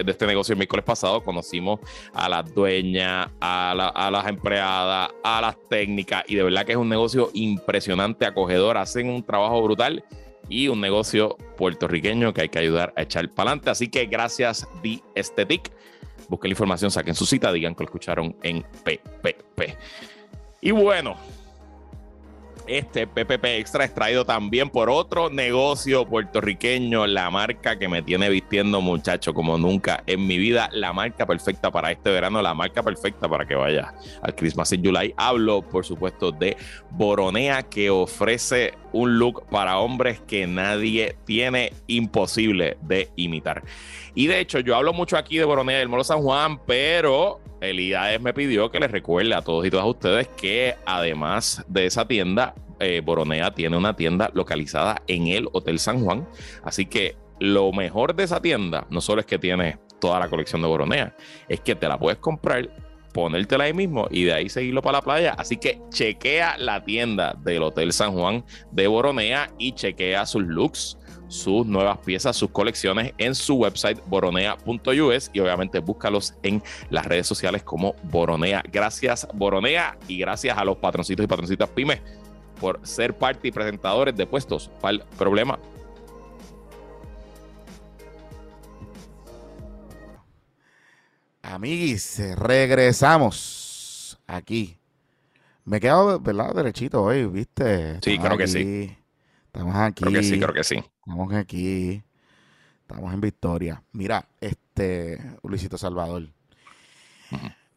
este negocio el miércoles pasado. Conocimos a las dueñas, a, a las empleadas, a las técnicas y de verdad que es un negocio impresionante, acogedor. Hacen un trabajo brutal y un negocio puertorriqueño que hay que ayudar a echar para adelante. Así que gracias, The Estetic busquen la información, saquen su cita, digan que lo escucharon en PPP. Y bueno, este PPP Extra es traído también por otro negocio puertorriqueño, la marca que me tiene vistiendo muchacho como nunca en mi vida, la marca perfecta para este verano, la marca perfecta para que vaya al Christmas in July. Hablo, por supuesto, de Boronea que ofrece un look para hombres que nadie tiene imposible de imitar. Y de hecho, yo hablo mucho aquí de Boronea del Molo San Juan, pero Elías me pidió que les recuerde a todos y todas ustedes que además de esa tienda, eh, Boronea tiene una tienda localizada en el Hotel San Juan. Así que lo mejor de esa tienda no solo es que tiene toda la colección de Boronea, es que te la puedes comprar, ponértela ahí mismo y de ahí seguirlo para la playa. Así que chequea la tienda del Hotel San Juan de Boronea y chequea sus looks sus nuevas piezas, sus colecciones en su website boronea.us y obviamente búscalos en las redes sociales como Boronea. Gracias Boronea y gracias a los patroncitos y patroncitas pymes por ser parte y presentadores de puestos para el problema. Amiguis, regresamos aquí. Me he quedado, ¿verdad? Derechito hoy, ¿viste? Sí, creo que sí. Estamos aquí. Creo que sí, creo que sí. Estamos aquí. Estamos en victoria. Mira, este, Luisito Salvador.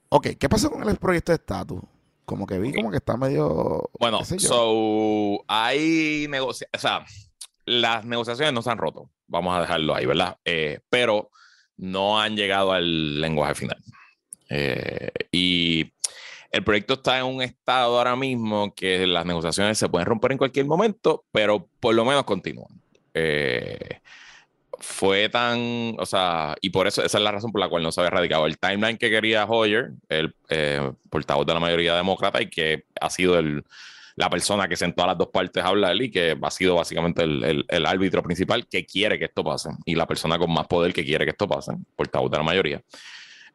Ok, ¿qué pasó con el proyecto de estatus? Como que vi como que está medio. Bueno, so, hay negociaciones. O sea, las negociaciones no se han roto. Vamos a dejarlo ahí, ¿verdad? Eh, pero no han llegado al lenguaje final. Eh, y el proyecto está en un estado ahora mismo que las negociaciones se pueden romper en cualquier momento, pero por lo menos continúan. Eh, fue tan, o sea, y por eso esa es la razón por la cual no se había radicado el timeline que quería Hoyer, el eh, portavoz de la mayoría demócrata y que ha sido el, la persona que sentó a las dos partes a hablar y que ha sido básicamente el, el, árbitro principal que quiere que esto pase y la persona con más poder que quiere que esto pase, portavoz de la mayoría.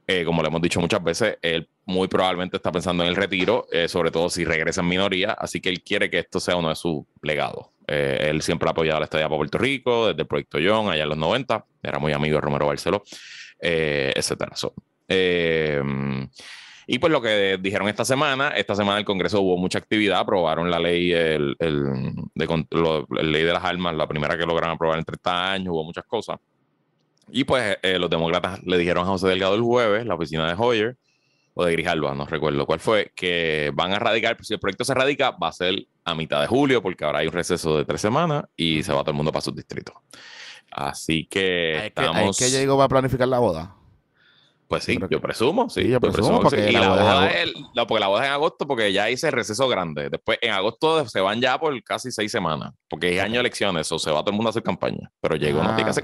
Eh, como le hemos dicho muchas veces, él muy probablemente está pensando en el retiro, eh, sobre todo si regresa en minoría, así que él quiere que esto sea uno de sus legados. Eh, él siempre ha apoyado la estadía para Puerto Rico, desde el proyecto John, allá en los 90, era muy amigo de Romero Barceló, etcétera. y pues lo que dijeron esta semana, esta semana el Congreso hubo mucha actividad, aprobaron la ley, el, el de, ley de las armas, la primera que lograron aprobar en 30 años, hubo muchas cosas. Y pues eh, los demócratas le dijeron a José Delgado el jueves, la oficina de Hoyer, o de Grijalva, no recuerdo cuál fue, que van a radicar, si el proyecto se radica, va a ser a mitad de julio, porque ahora hay un receso de tres semanas y se va todo el mundo para sus distritos. Así que estamos... ¿Es que, va a planificar la boda? Pues sí, yo presumo, sí. Yo presumo, que porque sí. Y la boda es boda es, no, porque la boda es en agosto, porque ya hice el receso grande. Después, en agosto se van ya por casi seis semanas, porque es año de elecciones, o se va todo el mundo a hacer campaña. Pero llegó, no tiene que hacer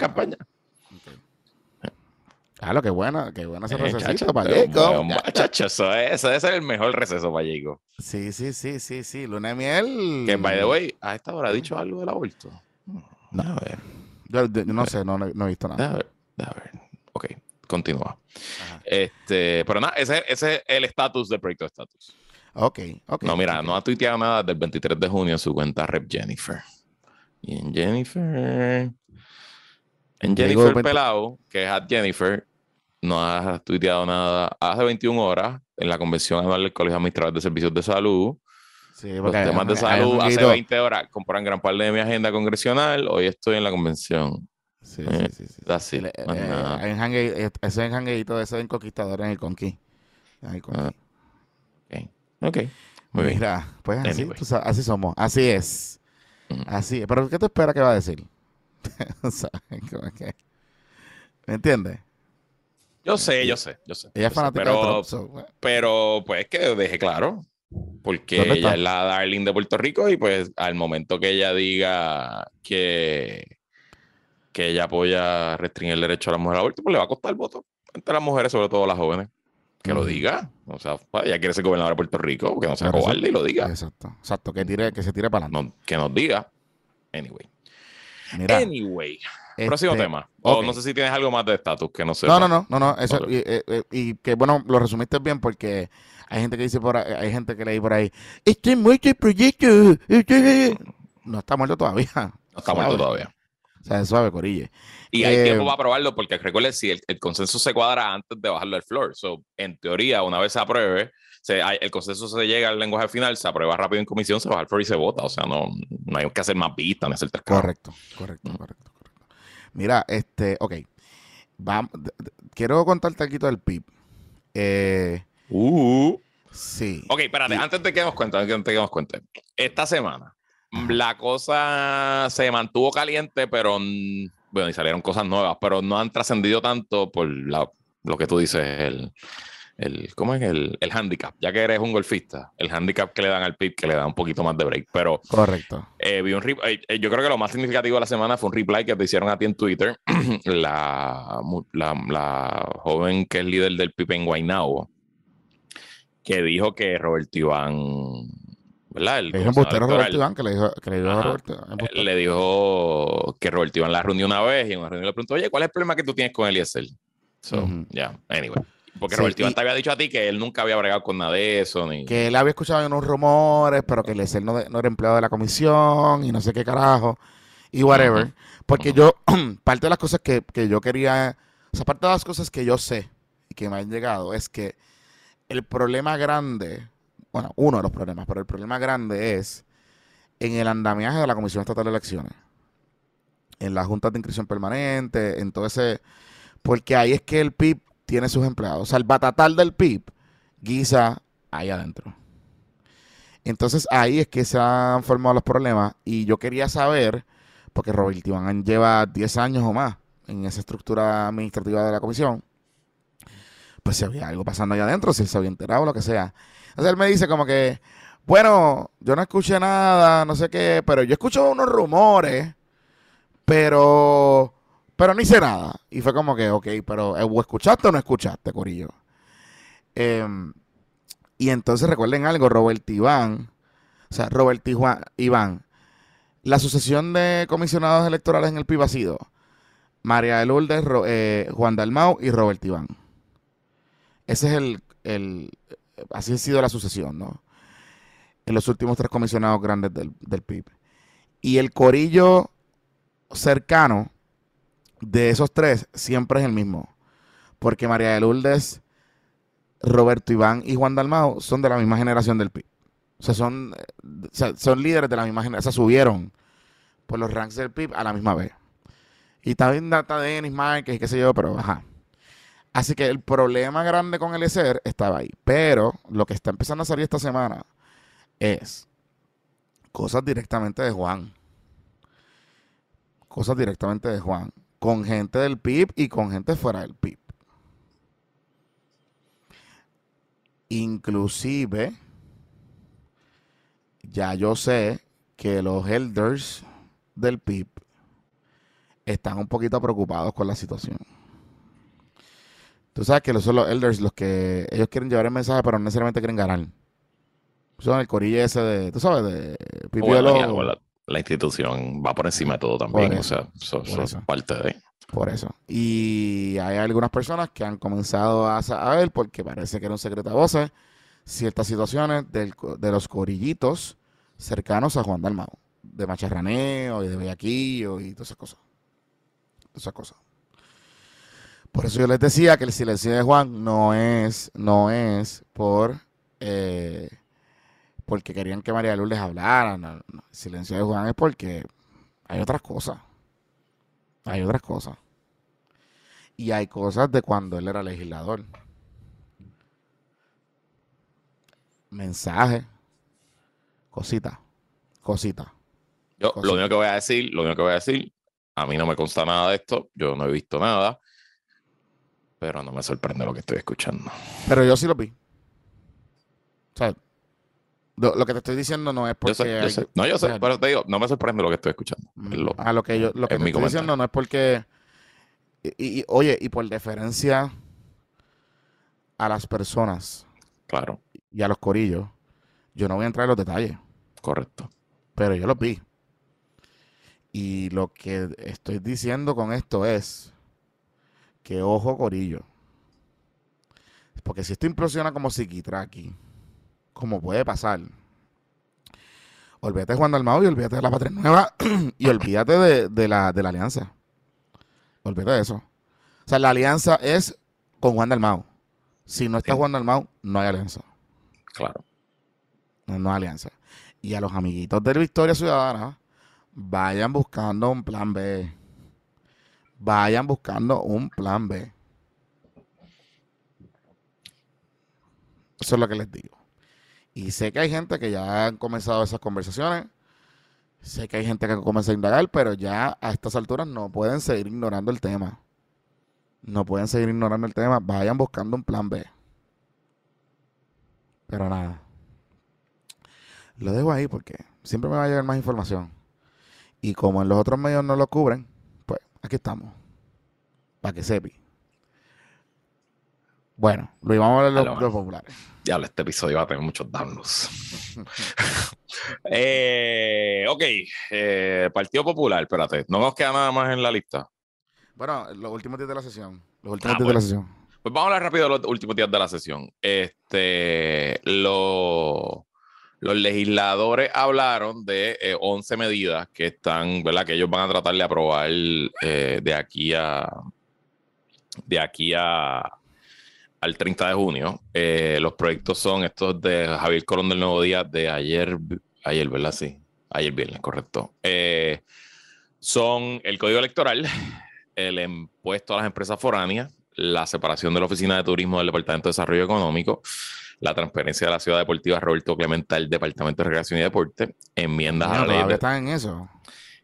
Ah. Claro, qué buena, qué buena ese Eh, recesito chacho, para Jacob. bueno, Chacho, eso, es- ese ser el mejor receso para Jacob. Sí, sí, sí, sí, sí. Luna de miel. Que, by the way, a esta hora ha dicho algo del aborto. No, a ver, Yo, no sé, no, no he visto nada. déjame ver, déjame ver. Ok, continúa. Ajá. Este, pero nada, ese, ese es el estatus del proyecto de estatus. Ok, ok. No, mira, no ha tuiteado nada del 23 de junio en su cuenta Rep Jennifer. Y en Jennifer. En Jennifer 20 Pelao, que es at Jennifer, no ha tuiteado nada hace 21 horas en la convención anual del Colegio de Administradores de Servicios de Salud. Sí, Los temas de salud hace guito- 20 horas compran gran parte de mi agenda congresional. Hoy estoy en la convención. Sí, Eh, sí, sí. sí. it, El- eh, eh, eh, ese es hangueito ese en Conquistador en el Conqui. En el Conqui. Ah, Ok, ok. Muy bien. Mira, pues así, Anyway. tú sabes, así somos, así es. Ujú. Así es. Pero ¿qué te espera que va a decir? O sea, ¿Me entiendes? Yo sé, yo sé, yo sé. Ella es fanática pero, de Trump. so. Pero pues que deje claro, porque ¿Dónde ella es la darling de Puerto Rico y pues al momento que ella diga que, que ella apoya restringir el derecho a la mujer al aborto, pues le va a costar el voto entre las mujeres, sobre todo las jóvenes. Que lo diga. O sea, pues, ella quiere ser gobernadora de Puerto Rico, que no sea Por eso- cobarde y lo diga. Exacto, exacto, que tire, que se tire para adelante. No- que nos diga. Anyway. Mira, Anyway. Próximo este, tema. O no sé si tienes algo más de estatus que no sé. No, no, no, no, no, eso, y, eh, eh, y que bueno, lo resumiste bien porque hay gente que dice por ahí, hay gente que leí por ahí, estoy muerto el proyecto, estoy-". no está muerto todavía, No está muerto todavía. o sea, suave, corille. Y hay Eh, tiempo para aprobarlo porque recuerden si el, el consenso se cuadra antes de bajarlo al floor. So, en teoría, una vez se apruebe, se, hay- el consenso se llega al lenguaje final, se aprueba rápido en comisión, se baja al floor y se vota. O sea, no, no hay que hacer más vistas, ni hacer tres. Correcto, correcto, correcto, correcto. Mira, este, ok, vamos, quiero contarte algo del PIB. Eh, Uh. sí. Ok, espérate, Y- antes de que nos cuente, antes de que nos cuente. Esta semana, la cosa se mantuvo caliente, pero bueno, y salieron cosas nuevas, pero no han trascendido tanto por la- lo que tú dices, el, el, ¿cómo es? El, el handicap. Ya que eres un golfista, el handicap que le dan al PIB, que le da un poquito más de break. Pero Correcto. eh, vi un eh, eh, yo creo que lo más significativo de la semana fue un reply que te hicieron a ti en Twitter, la, la, la joven que es líder del PIB en Guaynabo, que dijo que Roberto Iván, ¿verdad? El comisionado embustero Roberto Iván, que le dijo, que le dijo a. Roberto embustero. le dijo que Roberto Iván la reunió una vez y en una reunión le preguntó, oye, ¿cuál es el problema que tú tienes con Eliezer? So, ya, anyway. Porque Sí, Roberto Iván te había dicho a ti que él nunca había bregado con nada de eso, ni... que él había escuchado unos rumores, pero que él no, no era empleado de la comisión y no sé qué carajo y whatever. Porque yo, parte de las cosas que, que yo quería, o sea, parte de las cosas que yo sé y que me han llegado es que el problema grande, bueno, uno de los problemas, pero el problema grande es en el andamiaje de la Comisión Estatal de Elecciones, en la Junta de Inscripción Permanente, en todo ese, porque ahí es que el PIB tiene sus empleados. O sea, el batatal del PIB guisa ahí adentro. Entonces ahí es que se han formado los problemas y yo quería saber, porque Robert Iván lleva 10 años o más en esa estructura administrativa de la comisión, pues si había algo pasando ahí adentro, si él se había enterado, lo que sea. Entonces él me dice como que, bueno, yo no escuché nada, no sé qué, pero yo escucho unos rumores, pero, pero no hice nada. Y fue como que, ok, pero eh, ¿o escuchaste o no escuchaste, Corillo? Em, y entonces recuerden algo, Robert Iván, o sea, Robert Iván, Iván, la sucesión de comisionados electorales en el PIB ha sido María de Lourdes, eh, Juan Dalmau y Robert Iván. Ese es el, el, así ha sido la sucesión, ¿no? En los últimos tres comisionados grandes del, del PIB. Y el corillo cercano de esos tres siempre es el mismo. Porque María de Lourdes, Roberto Iván y Juan Dalmau son de la misma generación del PIB. O sea, son, eh, son líderes de la misma generación. O sea, subieron por los ranks del PIB a la misma vez. Y también data de Denis Márquez y qué sé yo, pero ajá. Así que el problema grande con el ESER estaba ahí. Pero lo que está empezando a salir esta semana es cosas directamente de Juan. Cosas directamente de Juan. Con gente del PIB y con gente fuera del PIB. Inclusive, ya yo sé que los elders del PIB están un poquito preocupados con la situación. Tú sabes que son los elders los que ellos quieren llevar el mensaje, pero no necesariamente quieren ganar. Son el corillo ese de, tú sabes, de la, institución va por encima de todo también. o sea, eso, es parte de. Por eso. Y hay algunas personas que han comenzado a saber, porque parece que era un secreto a voces, ciertas situaciones de los corillitos cercanos a Juan Dalmau. De macharraneo y de bellaquillo y todas esas cosas. Todas esas cosas. Por eso yo les decía que el silencio de Juan no es, no es por eh, porque querían que María Luz les hablara. El silencio de Juan es porque hay otras cosas. Hay otras cosas. Y hay cosas de cuando él era legislador. Mensaje. Cosita. Cosita. Yo lo único que voy a decir, lo único que voy a decir, a mí no me consta nada de esto, yo no he visto nada pero no me sorprende lo que estoy escuchando. Pero yo sí lo vi. O sea, lo, que te estoy diciendo no es porque. No, yo sé, pero te digo, no me sorprende lo que estoy escuchando. Lo, a lo que yo lo que te estoy diciendo no es porque. Y, oye, y por deferencia a las personas. Claro. Y a los corillos, yo no voy a entrar en los detalles. Correcto. Pero yo lo vi. Y lo que estoy diciendo con esto es que ojo, Corillo. Porque si esto implosiona como psiquitraqui, como puede pasar, olvídate de Juan Dalmau y olvídate de la Patria Nueva y olvídate de, la, alianza. Olvídate de eso. O sea, la alianza es con Juan Dalmau. Si no está Juan Dalmau, no hay alianza. Claro. No, no hay alianza. Y a los amiguitos de la Victoria Ciudadana, vayan buscando un plan B vayan buscando un plan B. Eso es lo que les digo. Y sé que hay gente que ya han comenzado esas conversaciones. Sé que hay gente que comienza a indagar, pero ya a estas alturas no pueden seguir ignorando el tema. No pueden seguir ignorando el tema. Vayan buscando un plan B. Pero nada. Lo dejo ahí porque siempre me va a llegar más información. Y como en los otros medios no lo cubren, Aquí estamos. Para que sepi. Bueno, lo íbamos a ver los, los populares. Ya, este episodio va a tener muchos danos. eh, ok, eh, Partido Popular, espérate, no nos queda nada más en la lista. Bueno, los últimos días de la sesión. Los últimos ah, días de la sesión. Pues vamos a hablar rápido de los últimos días de la sesión. Este, lo los legisladores hablaron de 11 eh, medidas que están, ¿verdad? Que ellos van a tratar de aprobar eh, de aquí a de aquí a al 30 de junio. Eh, los proyectos son estos de Javier Colón del Nuevo Día de ayer, ayer, ¿verdad? Sí, ayer viernes, correcto. son el código electoral, el impuesto a las empresas foráneas, la separación de la Oficina de Turismo del Departamento de Desarrollo Económico, la transparencia de la ciudad deportiva Roberto Clemente al Departamento de Recreación y Deporte, enmiendas a la ley. están en eso.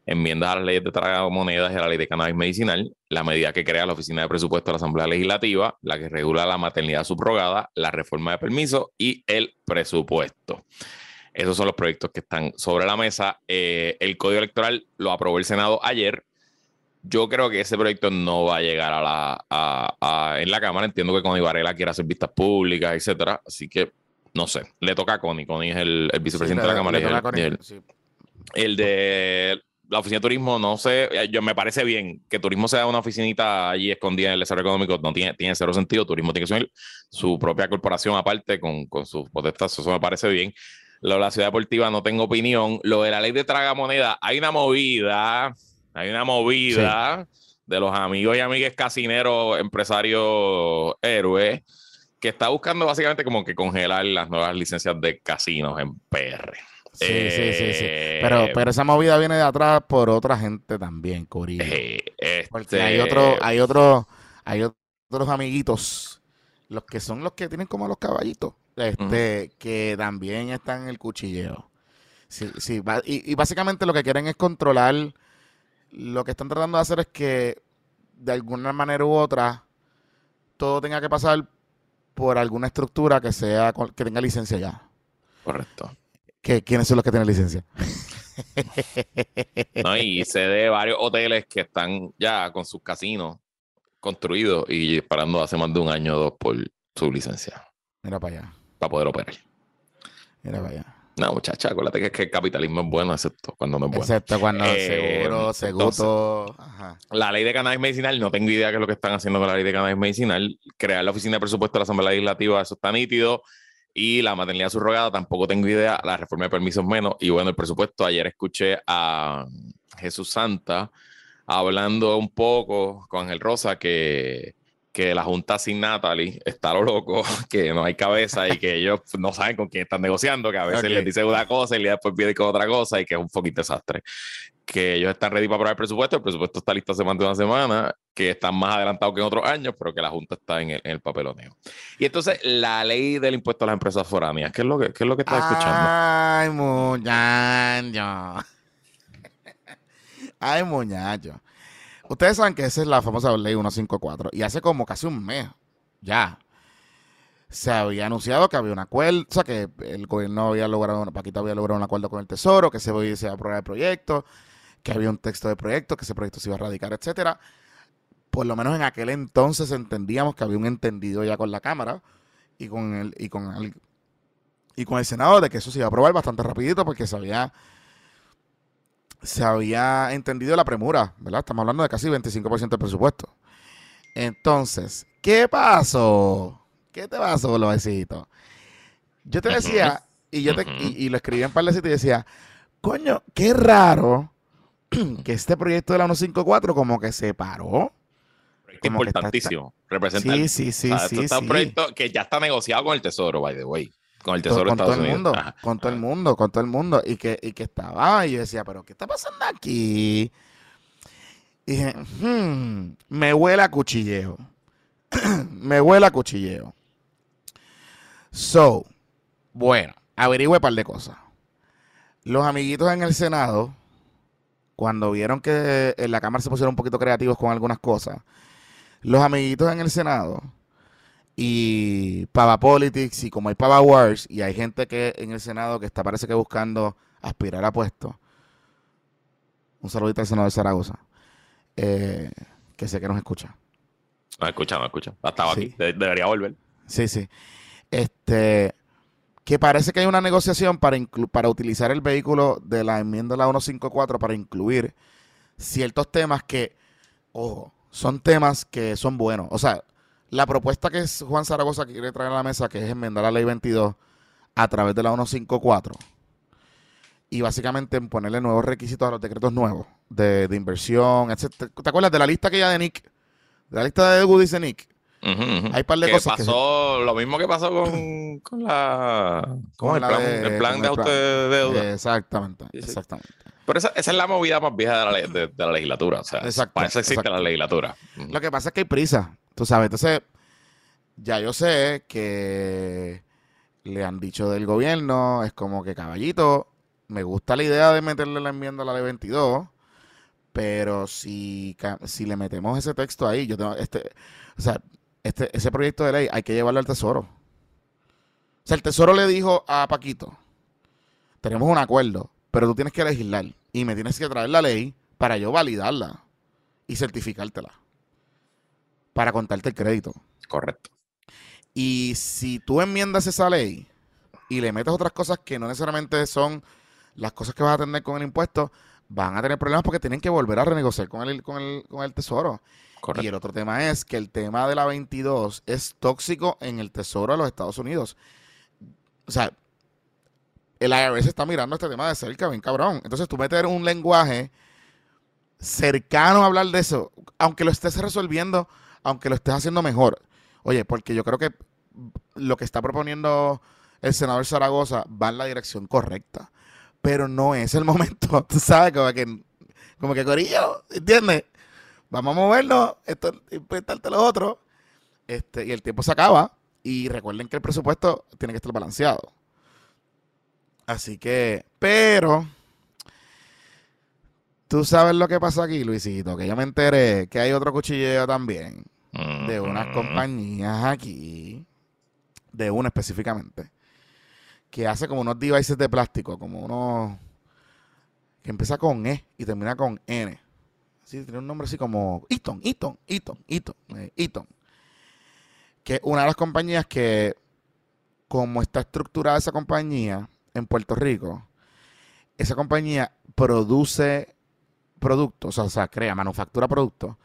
Enmiendas a las leyes de monedas y a la ley de cannabis medicinal, la medida que crea la Oficina de Presupuesto de la Asamblea Legislativa, la que regula la maternidad subrogada, la reforma de permiso y el presupuesto. Esos son los proyectos que están sobre la mesa. Eh, el Código Electoral lo aprobó el Senado ayer yo creo que ese proyecto no va a llegar a la en la Cámara. Entiendo que Connie Varela quiere hacer vistas públicas, etcétera. Así que no sé. Le toca a Connie. Connie es el, vicepresidente de la Cámara. el, de la oficina de turismo, no sé. Yo me parece bien que turismo sea una oficinita allí escondida en el desarrollo económico. No tiene, tiene cero sentido. Turismo tiene que ser su propia corporación aparte con, con sus potestas. Eso me parece bien. Lo de la ciudad deportiva no tengo opinión. Lo de la ley de tragamoneda, hay una movida hay una movida de los amigos y amigas casineros, empresarios héroes, que está buscando básicamente como que congelar las nuevas licencias de casinos en PR. Sí, sí, sí, sí. Pero, eh, pero esa movida viene de atrás por otra gente también, Corillo. Eh, Porque hay este otro, hay otro, hay otros amiguitos, los que son los que tienen como los caballitos, este, que también están en el cuchilleo. Sí, sí, y, y básicamente lo que quieren es controlar lo que están tratando de hacer es que de alguna manera u otra todo tenga que pasar por alguna estructura que sea que tenga licencia ya. Correcto. ¿Qué, ¿Quiénes son los que tienen licencia? ¿no? Y sé de varios hoteles que están ya con sus casinos construidos y esperando hace más de un año o dos por su licencia Mira para allá. para poder operar. Mira para allá. No, muchacha, acuérdate que, es que el capitalismo es bueno, excepto cuando no es bueno. Excepto cuando Eh, seguro, seguro. La ley de cannabis medicinal, no tengo idea qué es lo que están haciendo con la ley de cannabis medicinal. Crear la oficina de presupuesto de la Asamblea Legislativa, eso está nítido. Y la maternidad subrogada, tampoco tengo idea. La reforma de permisos menos. Y bueno, el presupuesto, ayer escuché a Jesús Santa hablando un poco con Ángel Rosa que, que la Junta sin Natalie está lo loco, que no hay cabeza y que ellos no saben con quién están negociando, que a veces les dice una cosa y después viene con otra cosa y que es un fucking desastre que ellos están ready para aprobar el presupuesto, el presupuesto está listo hace más de una semana, que están más adelantados que en otros años, pero que la Junta está en el, en el papeloneo. Y entonces, la ley del impuesto a las empresas foráneas, ¿qué es lo que, qué es lo que estás escuchando? Ay, muchacho. Ay, muchacho. Ustedes saben que esa es la famosa ley 154. Y hace como casi un mes, ya, se había anunciado que había un acuerdo, o sea, que el gobierno había logrado, Paquita había logrado un acuerdo con el Tesoro, que se se a aprobar el proyecto, que había un texto de proyecto, que ese proyecto se iba a radicar, etcétera. Por lo menos en aquel entonces entendíamos que había un entendido ya con la Cámara y con el, y con el, y con el Senado de que eso se iba a aprobar bastante rapidito porque se había, se había entendido la premura, ¿verdad? Estamos hablando de casi 25% del presupuesto. Entonces, ¿qué pasó? ¿Qué te pasó, los besitos? Yo te decía, y yo te, y, y lo escribí en par de y decía, coño, qué raro que este proyecto de la 154 como que se paró. Proyecto importantísimo. Representa Sí, el- sí, sí, o sea, sí, está un proyecto que ya está negociado con el Tesoro, by the way. Con el Tesoro de con todo Estados el Unidos. mundo, Ajá. con todo el mundo, con todo el mundo. Y que, y que estaba, y yo decía, pero ¿qué está pasando aquí? Y dije, "Hmm, me huele a cuchilleo. me huele a cuchilleo. So, bueno, averigüe un par de cosas. Los amiguitos en el Senado, cuando vieron que en la Cámara se pusieron un poquito creativos con algunas cosas, los amiguitos en el Senado y Pava Politics y como hay Pava Wars y hay gente que en el Senado que está parece que buscando aspirar a puestos. Un saludito al senador Zaragoza, eh, que sé que nos escucha. No, escucha, no escucha. Ha estado Sí. aquí. De- debería volver. Sí, sí. Este, que parece que hay una negociación para, para utilizar el vehículo de la enmienda de la 154 para incluir ciertos temas que, ojo, son temas que son buenos. O sea, la propuesta que es Juan Zaragoza quiere traer a la mesa, que es enmendar la ley 22 a través de la 154 y básicamente ponerle nuevos requisitos a los decretos nuevos de, de inversión, etc. ¿Te acuerdas de la lista que ya de Nick? De la lista de Woody dice Nick. Ujú, ujú. Hay par de que cosas que- pasó lo mismo que pasó con, con la con el la plan, de- el plan con de el plan. ajuste de deuda. Exactamente, Sí, sí. exactamente. Pero esa, esa es la movida más vieja de la, de, de la legislatura. O sea, Exacto, para eso existe exacto. la legislatura. Lo que pasa es que hay prisa, tú sabes. Entonces, ya yo sé que le han dicho del gobierno, es como que caballito, me gusta la idea de meterle la enmienda a la ley 22, pero si, si le metemos ese texto ahí, yo tengo este, o sea, este, ese proyecto de ley hay que llevarlo al tesoro. O sea, el tesoro le dijo a Paquito, tenemos un acuerdo, pero tú tienes que legislar y me tienes que traer la ley para yo validarla y certificártela para contarte el crédito. Correcto. Y si tú enmiendas esa ley y le metes otras cosas que no necesariamente son las cosas que vas a tener con el impuesto, van a tener problemas porque tienen que volver a renegociar con el, con el, con el tesoro. Y el otro tema es que el tema de la 22 es tóxico en el tesoro de los Estados Unidos. O sea, el IRS está mirando este tema de cerca, bien cabrón. Entonces tú meter un lenguaje cercano a hablar de eso, aunque lo estés resolviendo, aunque lo estés haciendo mejor. Oye, porque yo creo que lo que está proponiendo el senador Zaragoza va en la dirección correcta. Pero no es el momento, tú sabes, como que, como que Corillo, ¿entiendes? Vamos a movernos, esto, inventarte lo otro. Este, y el tiempo se acaba. Y recuerden que el presupuesto tiene que estar balanceado. Así que, pero, tú sabes lo que pasa aquí, Luisito, que yo me enteré que hay otro cuchilleo también de unas compañías aquí de una específicamente, que hace como unos devices de plástico, como unos que empieza con E y termina con N. Sí, tiene un nombre así como Eaton, Eaton, Eaton, Eaton, eh, Eaton. Que una de las compañías que, como está estructurada esa compañía en Puerto Rico, esa compañía produce productos, o sea, crea, manufactura productos,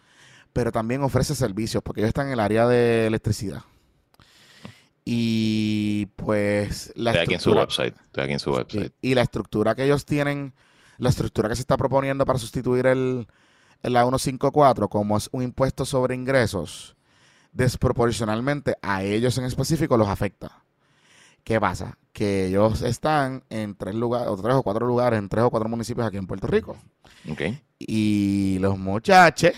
pero también ofrece servicios, porque ellos están en el área de electricidad. Y pues la Estoy aquí en su website. Estoy aquí en su website. Y, la estructura que ellos tienen, la estructura que se está proponiendo para sustituir el, el la 154 como es un impuesto sobre ingresos, desproporcionalmente a ellos en específico los afecta. ¿Qué pasa? Que ellos están en tres lugares, o tres o cuatro lugares, en tres o cuatro municipios aquí en Puerto Rico. Okay. Y los muchachos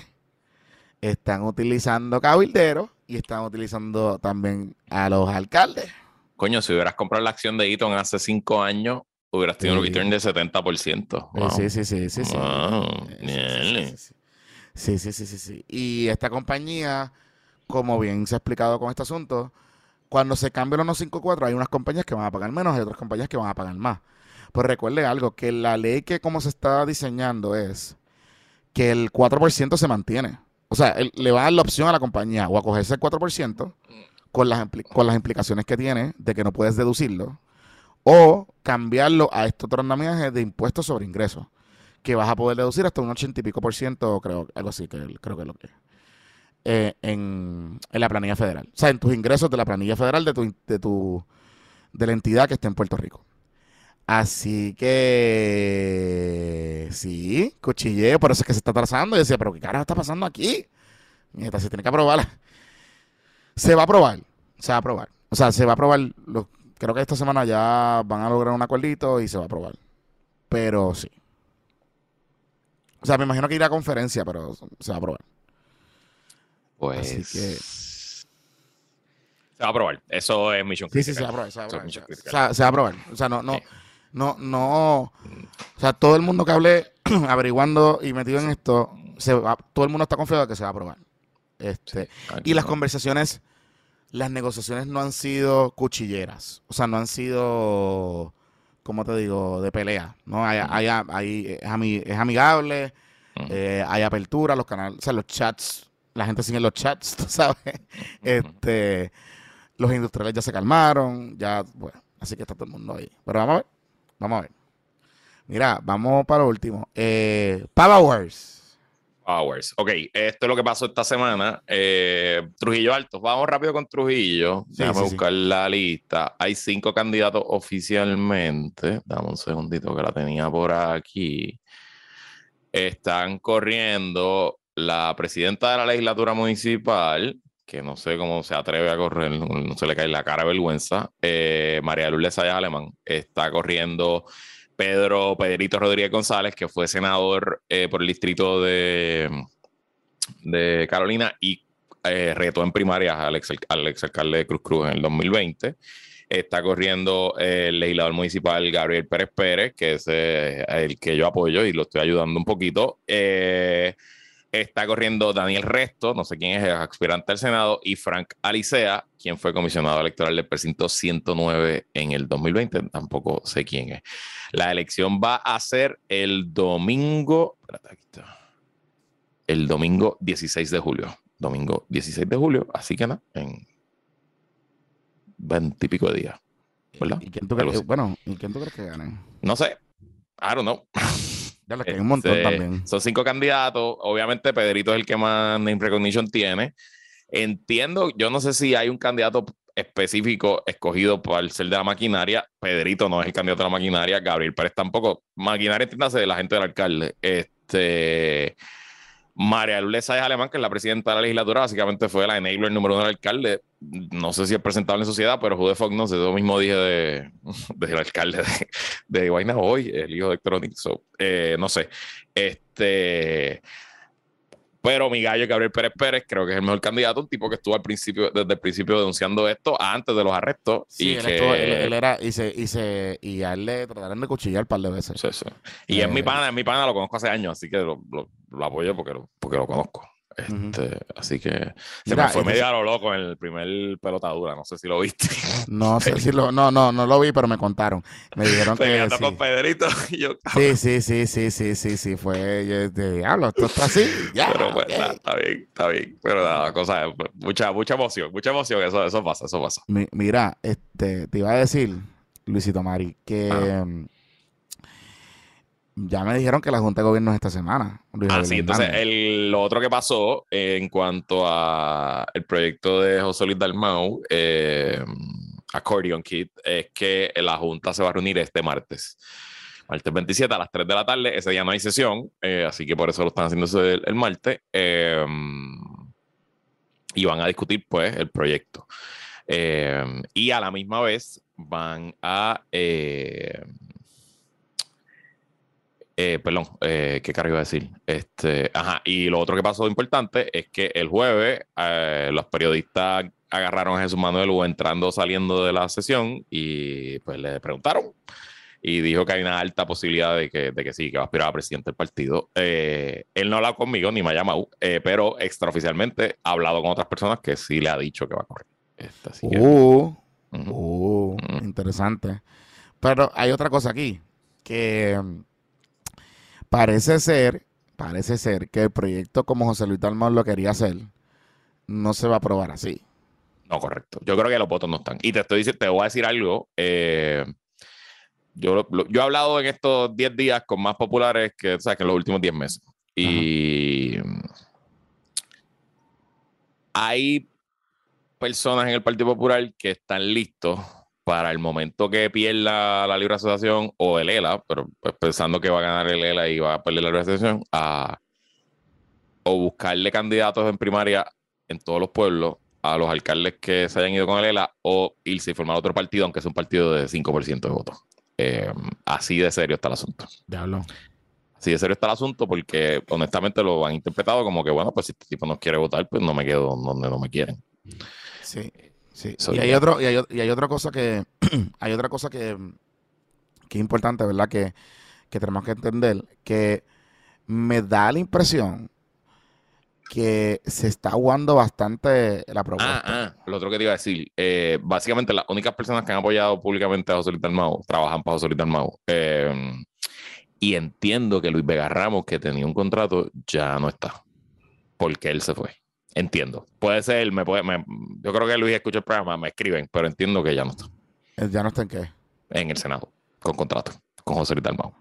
están utilizando cabilderos y están utilizando también a los alcaldes. Coño, si hubieras comprado la acción de Eaton hace cinco años, hubieras tenido un return de 70%. Sí, sí, sí, sí, sí. Sí, sí, sí, sí, sí. Y esta compañía, como bien se ha explicado con este asunto, cuando se cambia los 154, hay unas compañías que van a pagar menos y otras compañías que van a pagar más. Pues recuerde algo, que la ley que como se está diseñando es que el 4% se mantiene. O sea, le va a dar la opción a la compañía o a cogerse el 4% con las, con las implicaciones que tiene de que no puedes deducirlo o cambiarlo a estos otro de impuestos sobre ingresos que vas a poder deducir hasta un 80 y pico por ciento, creo, algo así, que creo que es lo que eh, en, en, la planilla federal. O sea, en tus ingresos de la planilla federal de tu, de tu de la entidad que esté en Puerto Rico. Así que sí, cuchilleo, por eso es que se está trazando. Y decía, pero ¿qué carajo está pasando aquí? Mientras se tiene que aprobar. Se va a aprobar, se va a aprobar. O sea, se va a aprobar. Creo que esta semana ya van a lograr un acuerdito y se va a aprobar. Pero sí. O sea, me imagino que irá a conferencia, pero se va a aprobar. Pues. Así que. Se va a aprobar. Eso es misión crítica. Sí, sí, se va a aprobar. Se va a aprobar. Se va, a aprobar. O sea, no, no. No, no. O sea, todo el mundo que hable averiguando y metido en esto, se todo el mundo está confiado de que se va a aprobar. Este, y las conversaciones, las negociaciones no han sido cuchilleras. O sea, no han sido, ¿cómo te digo?, de pelea. ¿no? Hay, hay, es, amigable, eh, hay apertura, los canales, o sea, los chats, la gente sigue los chats, tú sabes. Este, los industriales ya se calmaron, ya, bueno, así que está todo el mundo ahí. Pero vamos a ver. Vamos a ver. Mira, vamos para lo último. Eh, Powers. Powers. Ok, esto es lo que pasó esta semana. Eh, Trujillo Alto. Vamos rápido con Trujillo. Déjame buscar la lista. Hay cinco candidatos oficialmente. Dame un segundito que la tenía por aquí. Están corriendo la presidenta de la legislatura municipal, que no sé cómo se atreve a correr, no, se le cae la cara de vergüenza. Eh, María Lourdes Sayas Alemán está corriendo Pedro Pedrito Rodríguez González, que fue senador eh, por el distrito de, Carolina y eh, retó en primarias al, ex, al exalcalde de Cruz Cruz en el 2020. Está corriendo el legislador municipal Gabriel Pérez Pérez, que es el que yo apoyo y lo estoy ayudando un poquito. Eh, está corriendo Daniel Resto, no sé quién es, el aspirante al Senado, y Frank Alicea, quien fue comisionado electoral del precinto 109 en el 2020, tampoco sé quién es. La elección va a ser el domingo, espérate, aquí está, el domingo 16 de julio, domingo 16 de julio, así que nada, en 20 y pico de días. ¿verdad? ¿Y quién tú crees, bueno, ¿y quién tú crees que gane? No sé, I don't know. Un montón este, también. Son cinco candidatos. Obviamente, Pedrito es el que más name recognition tiene. Entiendo, yo no sé si hay un candidato específico escogido para ser de la maquinaria. Pedrito no es el candidato de la maquinaria. Gabriel Pérez tampoco. Maquinaria, entiéndase, de la gente del alcalde. Este. María Lourdes Sáez Alemán, que es la presidenta de la legislatura, básicamente fue la enabler número uno del alcalde. No sé si es presentable en sociedad, pero Jude Fox no sé, yo mismo dije de, del alcalde de, de Guayna hoy, el hijo de Electronic. Eh, no sé. Este. Pero mi gallo Gabriel Pérez Pérez creo que es el mejor candidato, un tipo que estuvo al principio, desde el principio denunciando esto antes de los arrestos. Sí, y él, él, era, y se, y se, y a él le trataron de cuchillar un par de veces. Sí, sí. Y es mi eh, pana, es mi pana, lo conozco hace años, así que lo, lo, apoyo porque lo, porque lo conozco. Este, Así que se me fue medio a lo loco en el primer pelotadura, no sé si lo viste. No sé si lo, no, no, no lo vi, pero me contaron. Me dijeron que sí. con Pedrito y yo, sí, sí, sí, sí, sí, sí, sí, fue de diablo, esto está así, ya. Pero pues, está, bien, está bien. Pero nada, cosa, mucha, mucha emoción, mucha emoción, eso, eso pasa, eso pasa. mira, este, te iba a decir, Luisito Mari, que ya me dijeron que la Junta de Gobierno es esta semana. ah, sí, entonces lo otro que pasó en cuanto a el proyecto de José Luis Dalmau, eh, Accordion Kit, es que la Junta se va a reunir este martes. Martes 27 a las 3 de la tarde, ese día no hay sesión, eh, así que por eso lo están haciendo el, martes. Eh, y van a discutir pues el proyecto. y a la misma vez van a eh, perdón, eh, ¿qué carajo iba a decir? Este, ajá, y lo otro que pasó importante es que el jueves eh, los periodistas agarraron a Jesús Manuel entrando o saliendo de la sesión y pues le preguntaron y dijo que hay una alta posibilidad de que, de que sí, que va a aspirar a presidente del partido. él no ha hablado conmigo ni me ha llamado, pero extraoficialmente ha hablado con otras personas que sí le ha dicho que va a correr. Este, uh, uh, interesante. Pero hay otra cosa aquí, que Parece ser, parece ser que el proyecto como José Luis Dalmau lo quería hacer, no se va a aprobar así. No, correcto. Yo creo que los votos no están. Y te estoy diciendo, te voy a decir algo. Eh, yo, yo he hablado en estos 10 días con más populares que, o sea, que en los últimos 10 meses. Y hay personas en el Partido Popular que están listos para el momento que pierda la libre asociación o el ELA, pero pues pensando que va a ganar el ELA y va a perder la libre asociación, a, o buscarle candidatos en primaria en todos los pueblos a los alcaldes que se hayan ido con el ELA o irse y formar otro partido, aunque sea un partido de 5% de votos. Eh, así de serio está el asunto. Diablo. Así de serio está el asunto porque honestamente lo han interpretado como que, bueno, pues si este tipo no quiere votar, pues no me quedo donde no me quieren. Sí. Sí, y hay, otro, y, hay, y hay otra cosa que, hay otra cosa que, que es importante, ¿verdad? Que, que tenemos que entender, que me da la impresión que se está jugando bastante la propuesta. Ah, ah, lo otro que te iba a decir, eh, básicamente las únicas personas que han apoyado públicamente a José Luis Dalmau trabajan para José Luis Dalmau. Eh, y entiendo que Luis Vega Ramos, que tenía un contrato, ya no está, porque él se fue. Entiendo. Puede ser, me puede, yo creo que Luis escucha el programa, me escriben, pero entiendo que ya no está. ¿Ya no está en qué? En el Senado, con contrato, con José Luis Dalmau.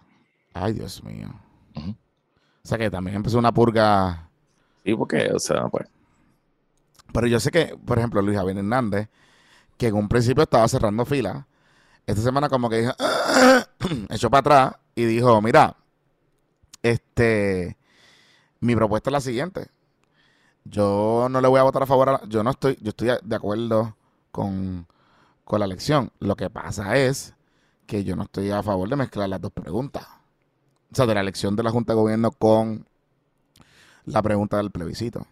Ay, Dios mío. O sea que también empezó una purga. Sí, porque, o sea, pues. Pero yo sé que, por ejemplo, Luis Javier Hernández, que en un principio estaba cerrando fila, esta semana como que dijo, echó para atrás y dijo, mira, este, mi propuesta es la siguiente yo no le voy a votar a favor a yo no estoy, yo estoy de acuerdo con, la elección. Lo que pasa es que yo no estoy a favor de mezclar las dos preguntas. O sea, de la elección de la Junta de Gobierno con la pregunta del plebiscito.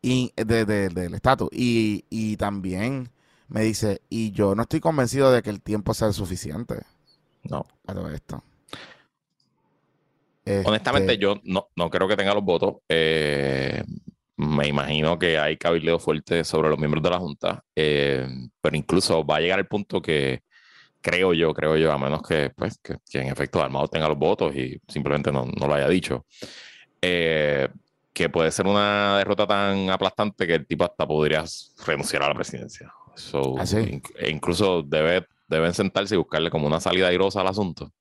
Y del estatus. Y, y también me dice, y yo no estoy convencido de que el tiempo sea suficiente. No. A todo esto. Honestamente, este yo no, no creo que tenga los votos. Eh, me imagino que hay cabildeo fuerte sobre los miembros de la Junta, eh, pero incluso va a llegar el punto que creo yo, creo yo, a menos que, pues, que, en efecto Armado tenga los votos y simplemente no, no lo haya dicho, eh, que puede ser una derrota tan aplastante que el tipo hasta podría renunciar a la presidencia. ¿Ah, e incluso debe, deben sentarse y buscarle como una salida airosa al asunto.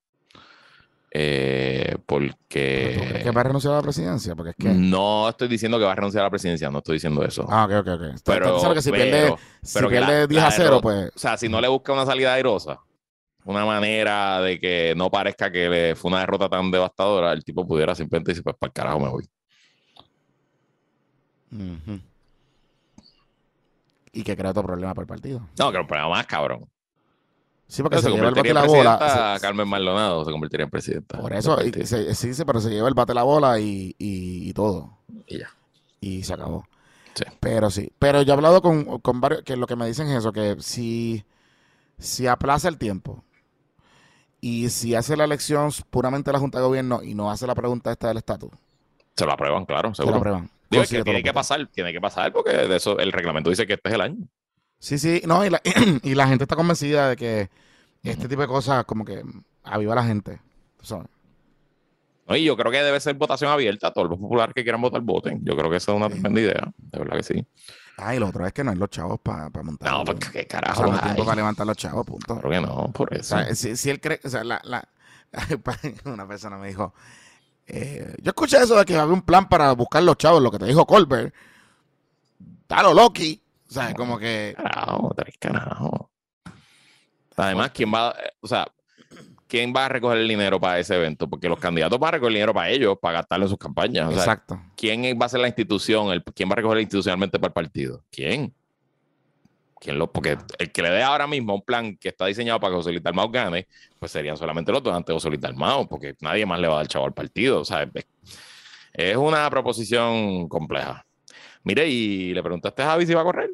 Eh, porque. ¿Crees que va a renunciar a la presidencia? Porque es que... No estoy diciendo que va a renunciar a la presidencia, no estoy diciendo eso. Ah, ok, ok, ok. Pero, que si pierde, si pierde 10 a 0, pues. O sea, si no le busca una salida airosa, una manera de que no parezca que fue una derrota tan devastadora, el tipo pudiera simplemente decir, pues para el carajo me voy. Y que crea otro problema para el partido. No, que un problema más cabrón. Sí, porque se, lleva el bate y la bola. Carmen Maldonado se convertiría en presidenta. Por eso, sí, sí, pero se lleva el bate y la bola y, y, todo. Y ya. Y se acabó. Sí. Pero sí. Pero yo he hablado con, con varios que lo que me dicen es eso, que si, si aplaza el tiempo y si hace la elección puramente la Junta de Gobierno y no hace la pregunta esta del estatus, Se lo aprueban, claro, Se lo seguro. aprueban. Digo, es que tiene que pasar, tiene que pasar porque de eso el reglamento dice que este es el año. Sí, sí, no, y la, y la gente está convencida de que este tipo de cosas como que aviva a la gente. sabes. No, y yo creo que debe ser votación abierta. Todos los populares que quieran votar, voten. Yo creo que esa es una Sí. tremenda idea. De verdad que sí. Ah, y lo otro es que no hay los chavos para montar. No, porque qué o carajo. sea, no hay hay? tiempo para levantar los chavos, punto. Claro que no, por O eso. sea, si, si él cree, o sea, la, la- una persona me dijo, eh, yo escuché eso de que había un plan para buscar los chavos, lo que te dijo Colbert. Dalo, Loki. O sea, como que, Carajo, tres carajo. Además, ¿quién va, o sea, quién va a recoger el dinero para ese evento? Porque los candidatos van a recoger el dinero para ellos, para gastarlo en sus campañas. O sea, exacto. ¿quién va a ser la institución? El, ¿Quién va a recoger institucionalmente para el partido? ¿Quién? ¿Quién lo, porque el que le dé ahora mismo un plan que está diseñado para que José Luis Dalmau gane, pues serían solamente los donantes de José Luis Dalmau, porque nadie más le va a dar chavo al partido. O sea, es una proposición compleja. Mire, y le preguntaste a Javi si va a correr.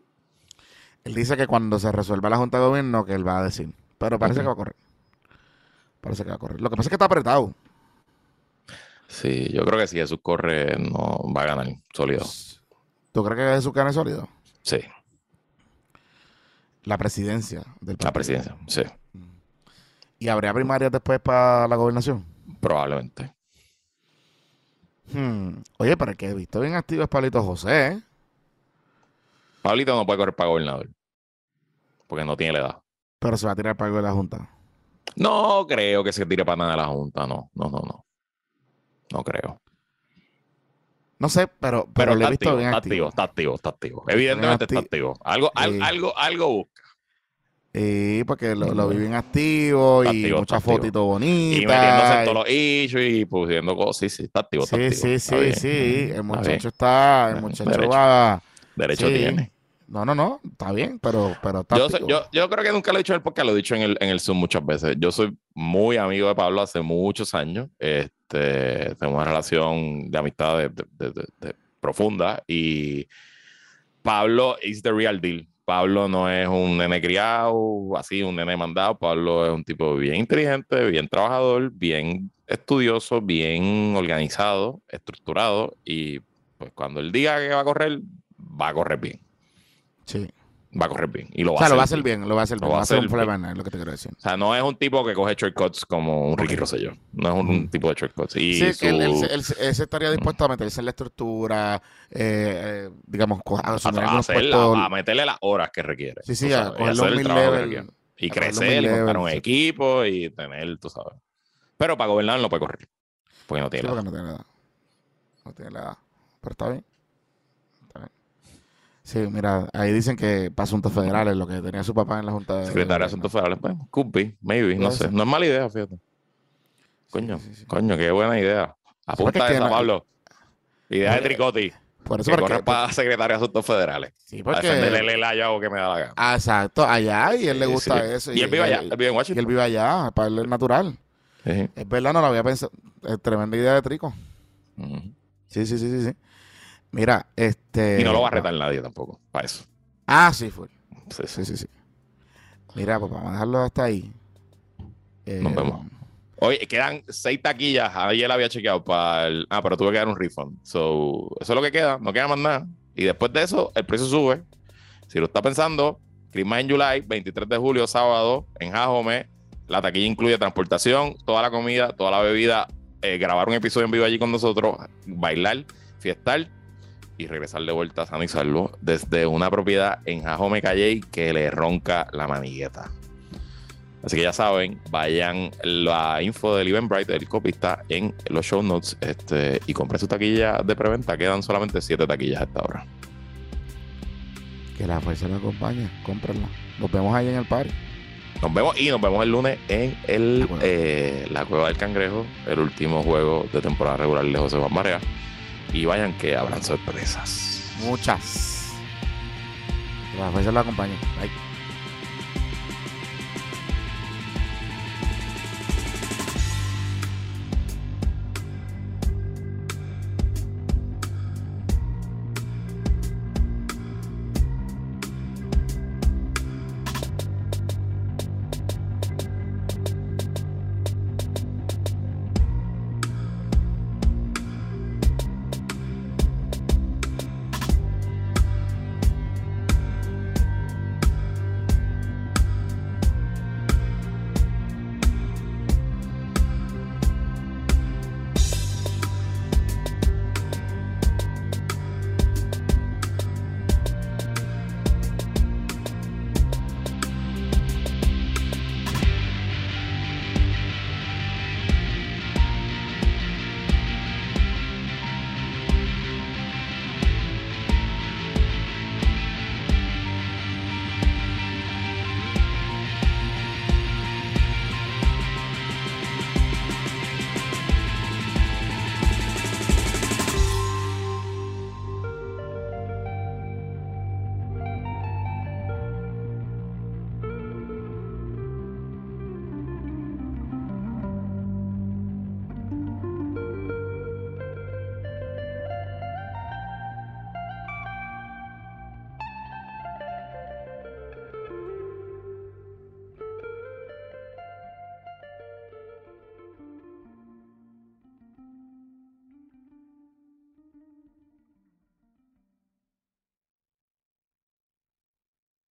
Él dice que cuando se resuelva la Junta de Gobierno, que él va a decir. Pero parece que va a correr. Parece que va a correr. Lo que pasa es que está apretado. Sí, yo creo que si Jesús corre, no va a ganar sólido. ¿Tú crees que Jesús gane sólido? Sí, La presidencia del la partido. presidencia, sí, ¿Y habría primarias después para la gobernación? probablemente. Hmm. Oye, pero el que he visto bien activo es Palito José, ¿eh? Pablito no puede correr para gobernador, porque no tiene la edad. Pero se va a tirar para de la Junta. No creo que se tire para nada de la Junta, no, no, no, no. No creo. No sé, pero, pero, Pero he está visto activo, bien está activo. activo, está activo, está activo. Evidentemente está acti- activo. Algo, algo, algo busca. Sí, porque lo, lo vi bien activo y activo, muchas fotitos Y bonitas. metiéndose en todos los issues y pusiendo cosas. Sí, sí, está activo, está Sí, activo. sí, Está sí, bien. sí. El muchacho está, el muchacho derecho. va. Derecho Sí. tiene. No, no, no, está bien, pero, pero está Yo, soy- yo, yo creo que nunca lo he dicho en el podcast, lo he dicho en el, en el Zoom muchas veces. Yo soy muy amigo de Pablo hace muchos años. Este, tengo una relación de amistad de- profunda y Pablo is the real deal. Pablo no es un nene criado, así, un nene mandado. Pablo es un tipo bien inteligente, bien trabajador, bien estudioso, bien organizado, estructurado y pues cuando él diga que va a correr, va a correr bien. Sí. Va a correr bien y lo O va sea, a lo va a hacer hacer bien. bien, lo va a hacer Lo bien. a va a ser un hacer bien. problema, es lo que te quiero decir. O sea, no es un tipo que coge shortcuts como un Ricky. Rosselló. No es un, un Mm. tipo de shortcuts. Y Sí, su- que él, él- él- él se estaría dispuesto a meterse en la estructura, eh, eh, digamos, a a, asumir a hacer meterle las horas que requiere. Sí, sí, a coger hacer los el mil level. Y crecer y montar un sí. equipo y tener, tú sabes. Pero para gobernar no puede correr. Porque no Sí, tiene. porque la- no tiene edad. No tiene la edad. Pero está bien. Sí, mira, ahí dicen que para asuntos federales, lo que tenía su papá en la Junta de. Secretario de Asuntos Federales. Pues, could be, maybe, no sé. No es mala idea, fíjate. Coño, sí, sí, sí. coño, qué buena idea. porque Apunta esa, Pablo. Idea de Oye, Tricotti. Por eso, Que porque. corre para secretario de Asuntos Federales. Sí, Para defenderle porque. el hago que me da la gana. Ah, exacto, allá, y él le gusta eso. Y él vive allá, él vive en Y Washington. él vive allá, para él es natural. Es verdad, no lo había pensado. Es tremenda idea de Trico. Sí, sí, sí, sí, sí. Mira, este. Y no lo va a retar nadie tampoco, para eso. Ah, sí, fue. Sí, sí. Sí, sí. Mira, pues vamos a dejarlo hasta ahí. Eh, Nos vemos. Oye, quedan seis taquillas. Ayer había chequeado para el. Ah, pero tuve que dar un refund. So, eso es lo que queda. No queda más nada. Y después de eso, el precio sube. Si lo está pensando, Christmas en July, 23 de julio, sábado, en Jajome. La taquilla incluye transportación, toda la comida, toda la bebida, eh, grabar un episodio en vivo allí con nosotros, bailar, fiestar y regresar de vuelta a San y Salvo desde una propiedad en Jajome Calle que le ronca la manigueta. Así que ya saben, vayan la info del Eventbrite del copy está en los show notes este, y compren su taquilla de preventa. Quedan solamente siete taquillas a esta hora. Que la fuerza lo acompañe. Cómprenla. Nos vemos ahí en el party. Nos vemos y nos vemos el lunes en el, La Cueva. eh, la Cueva del Cangrejo, el último juego de temporada regular de José Juan Marea. Y vayan que habrán sorpresas. Muchas. Que la fuerza acompañe. Bye.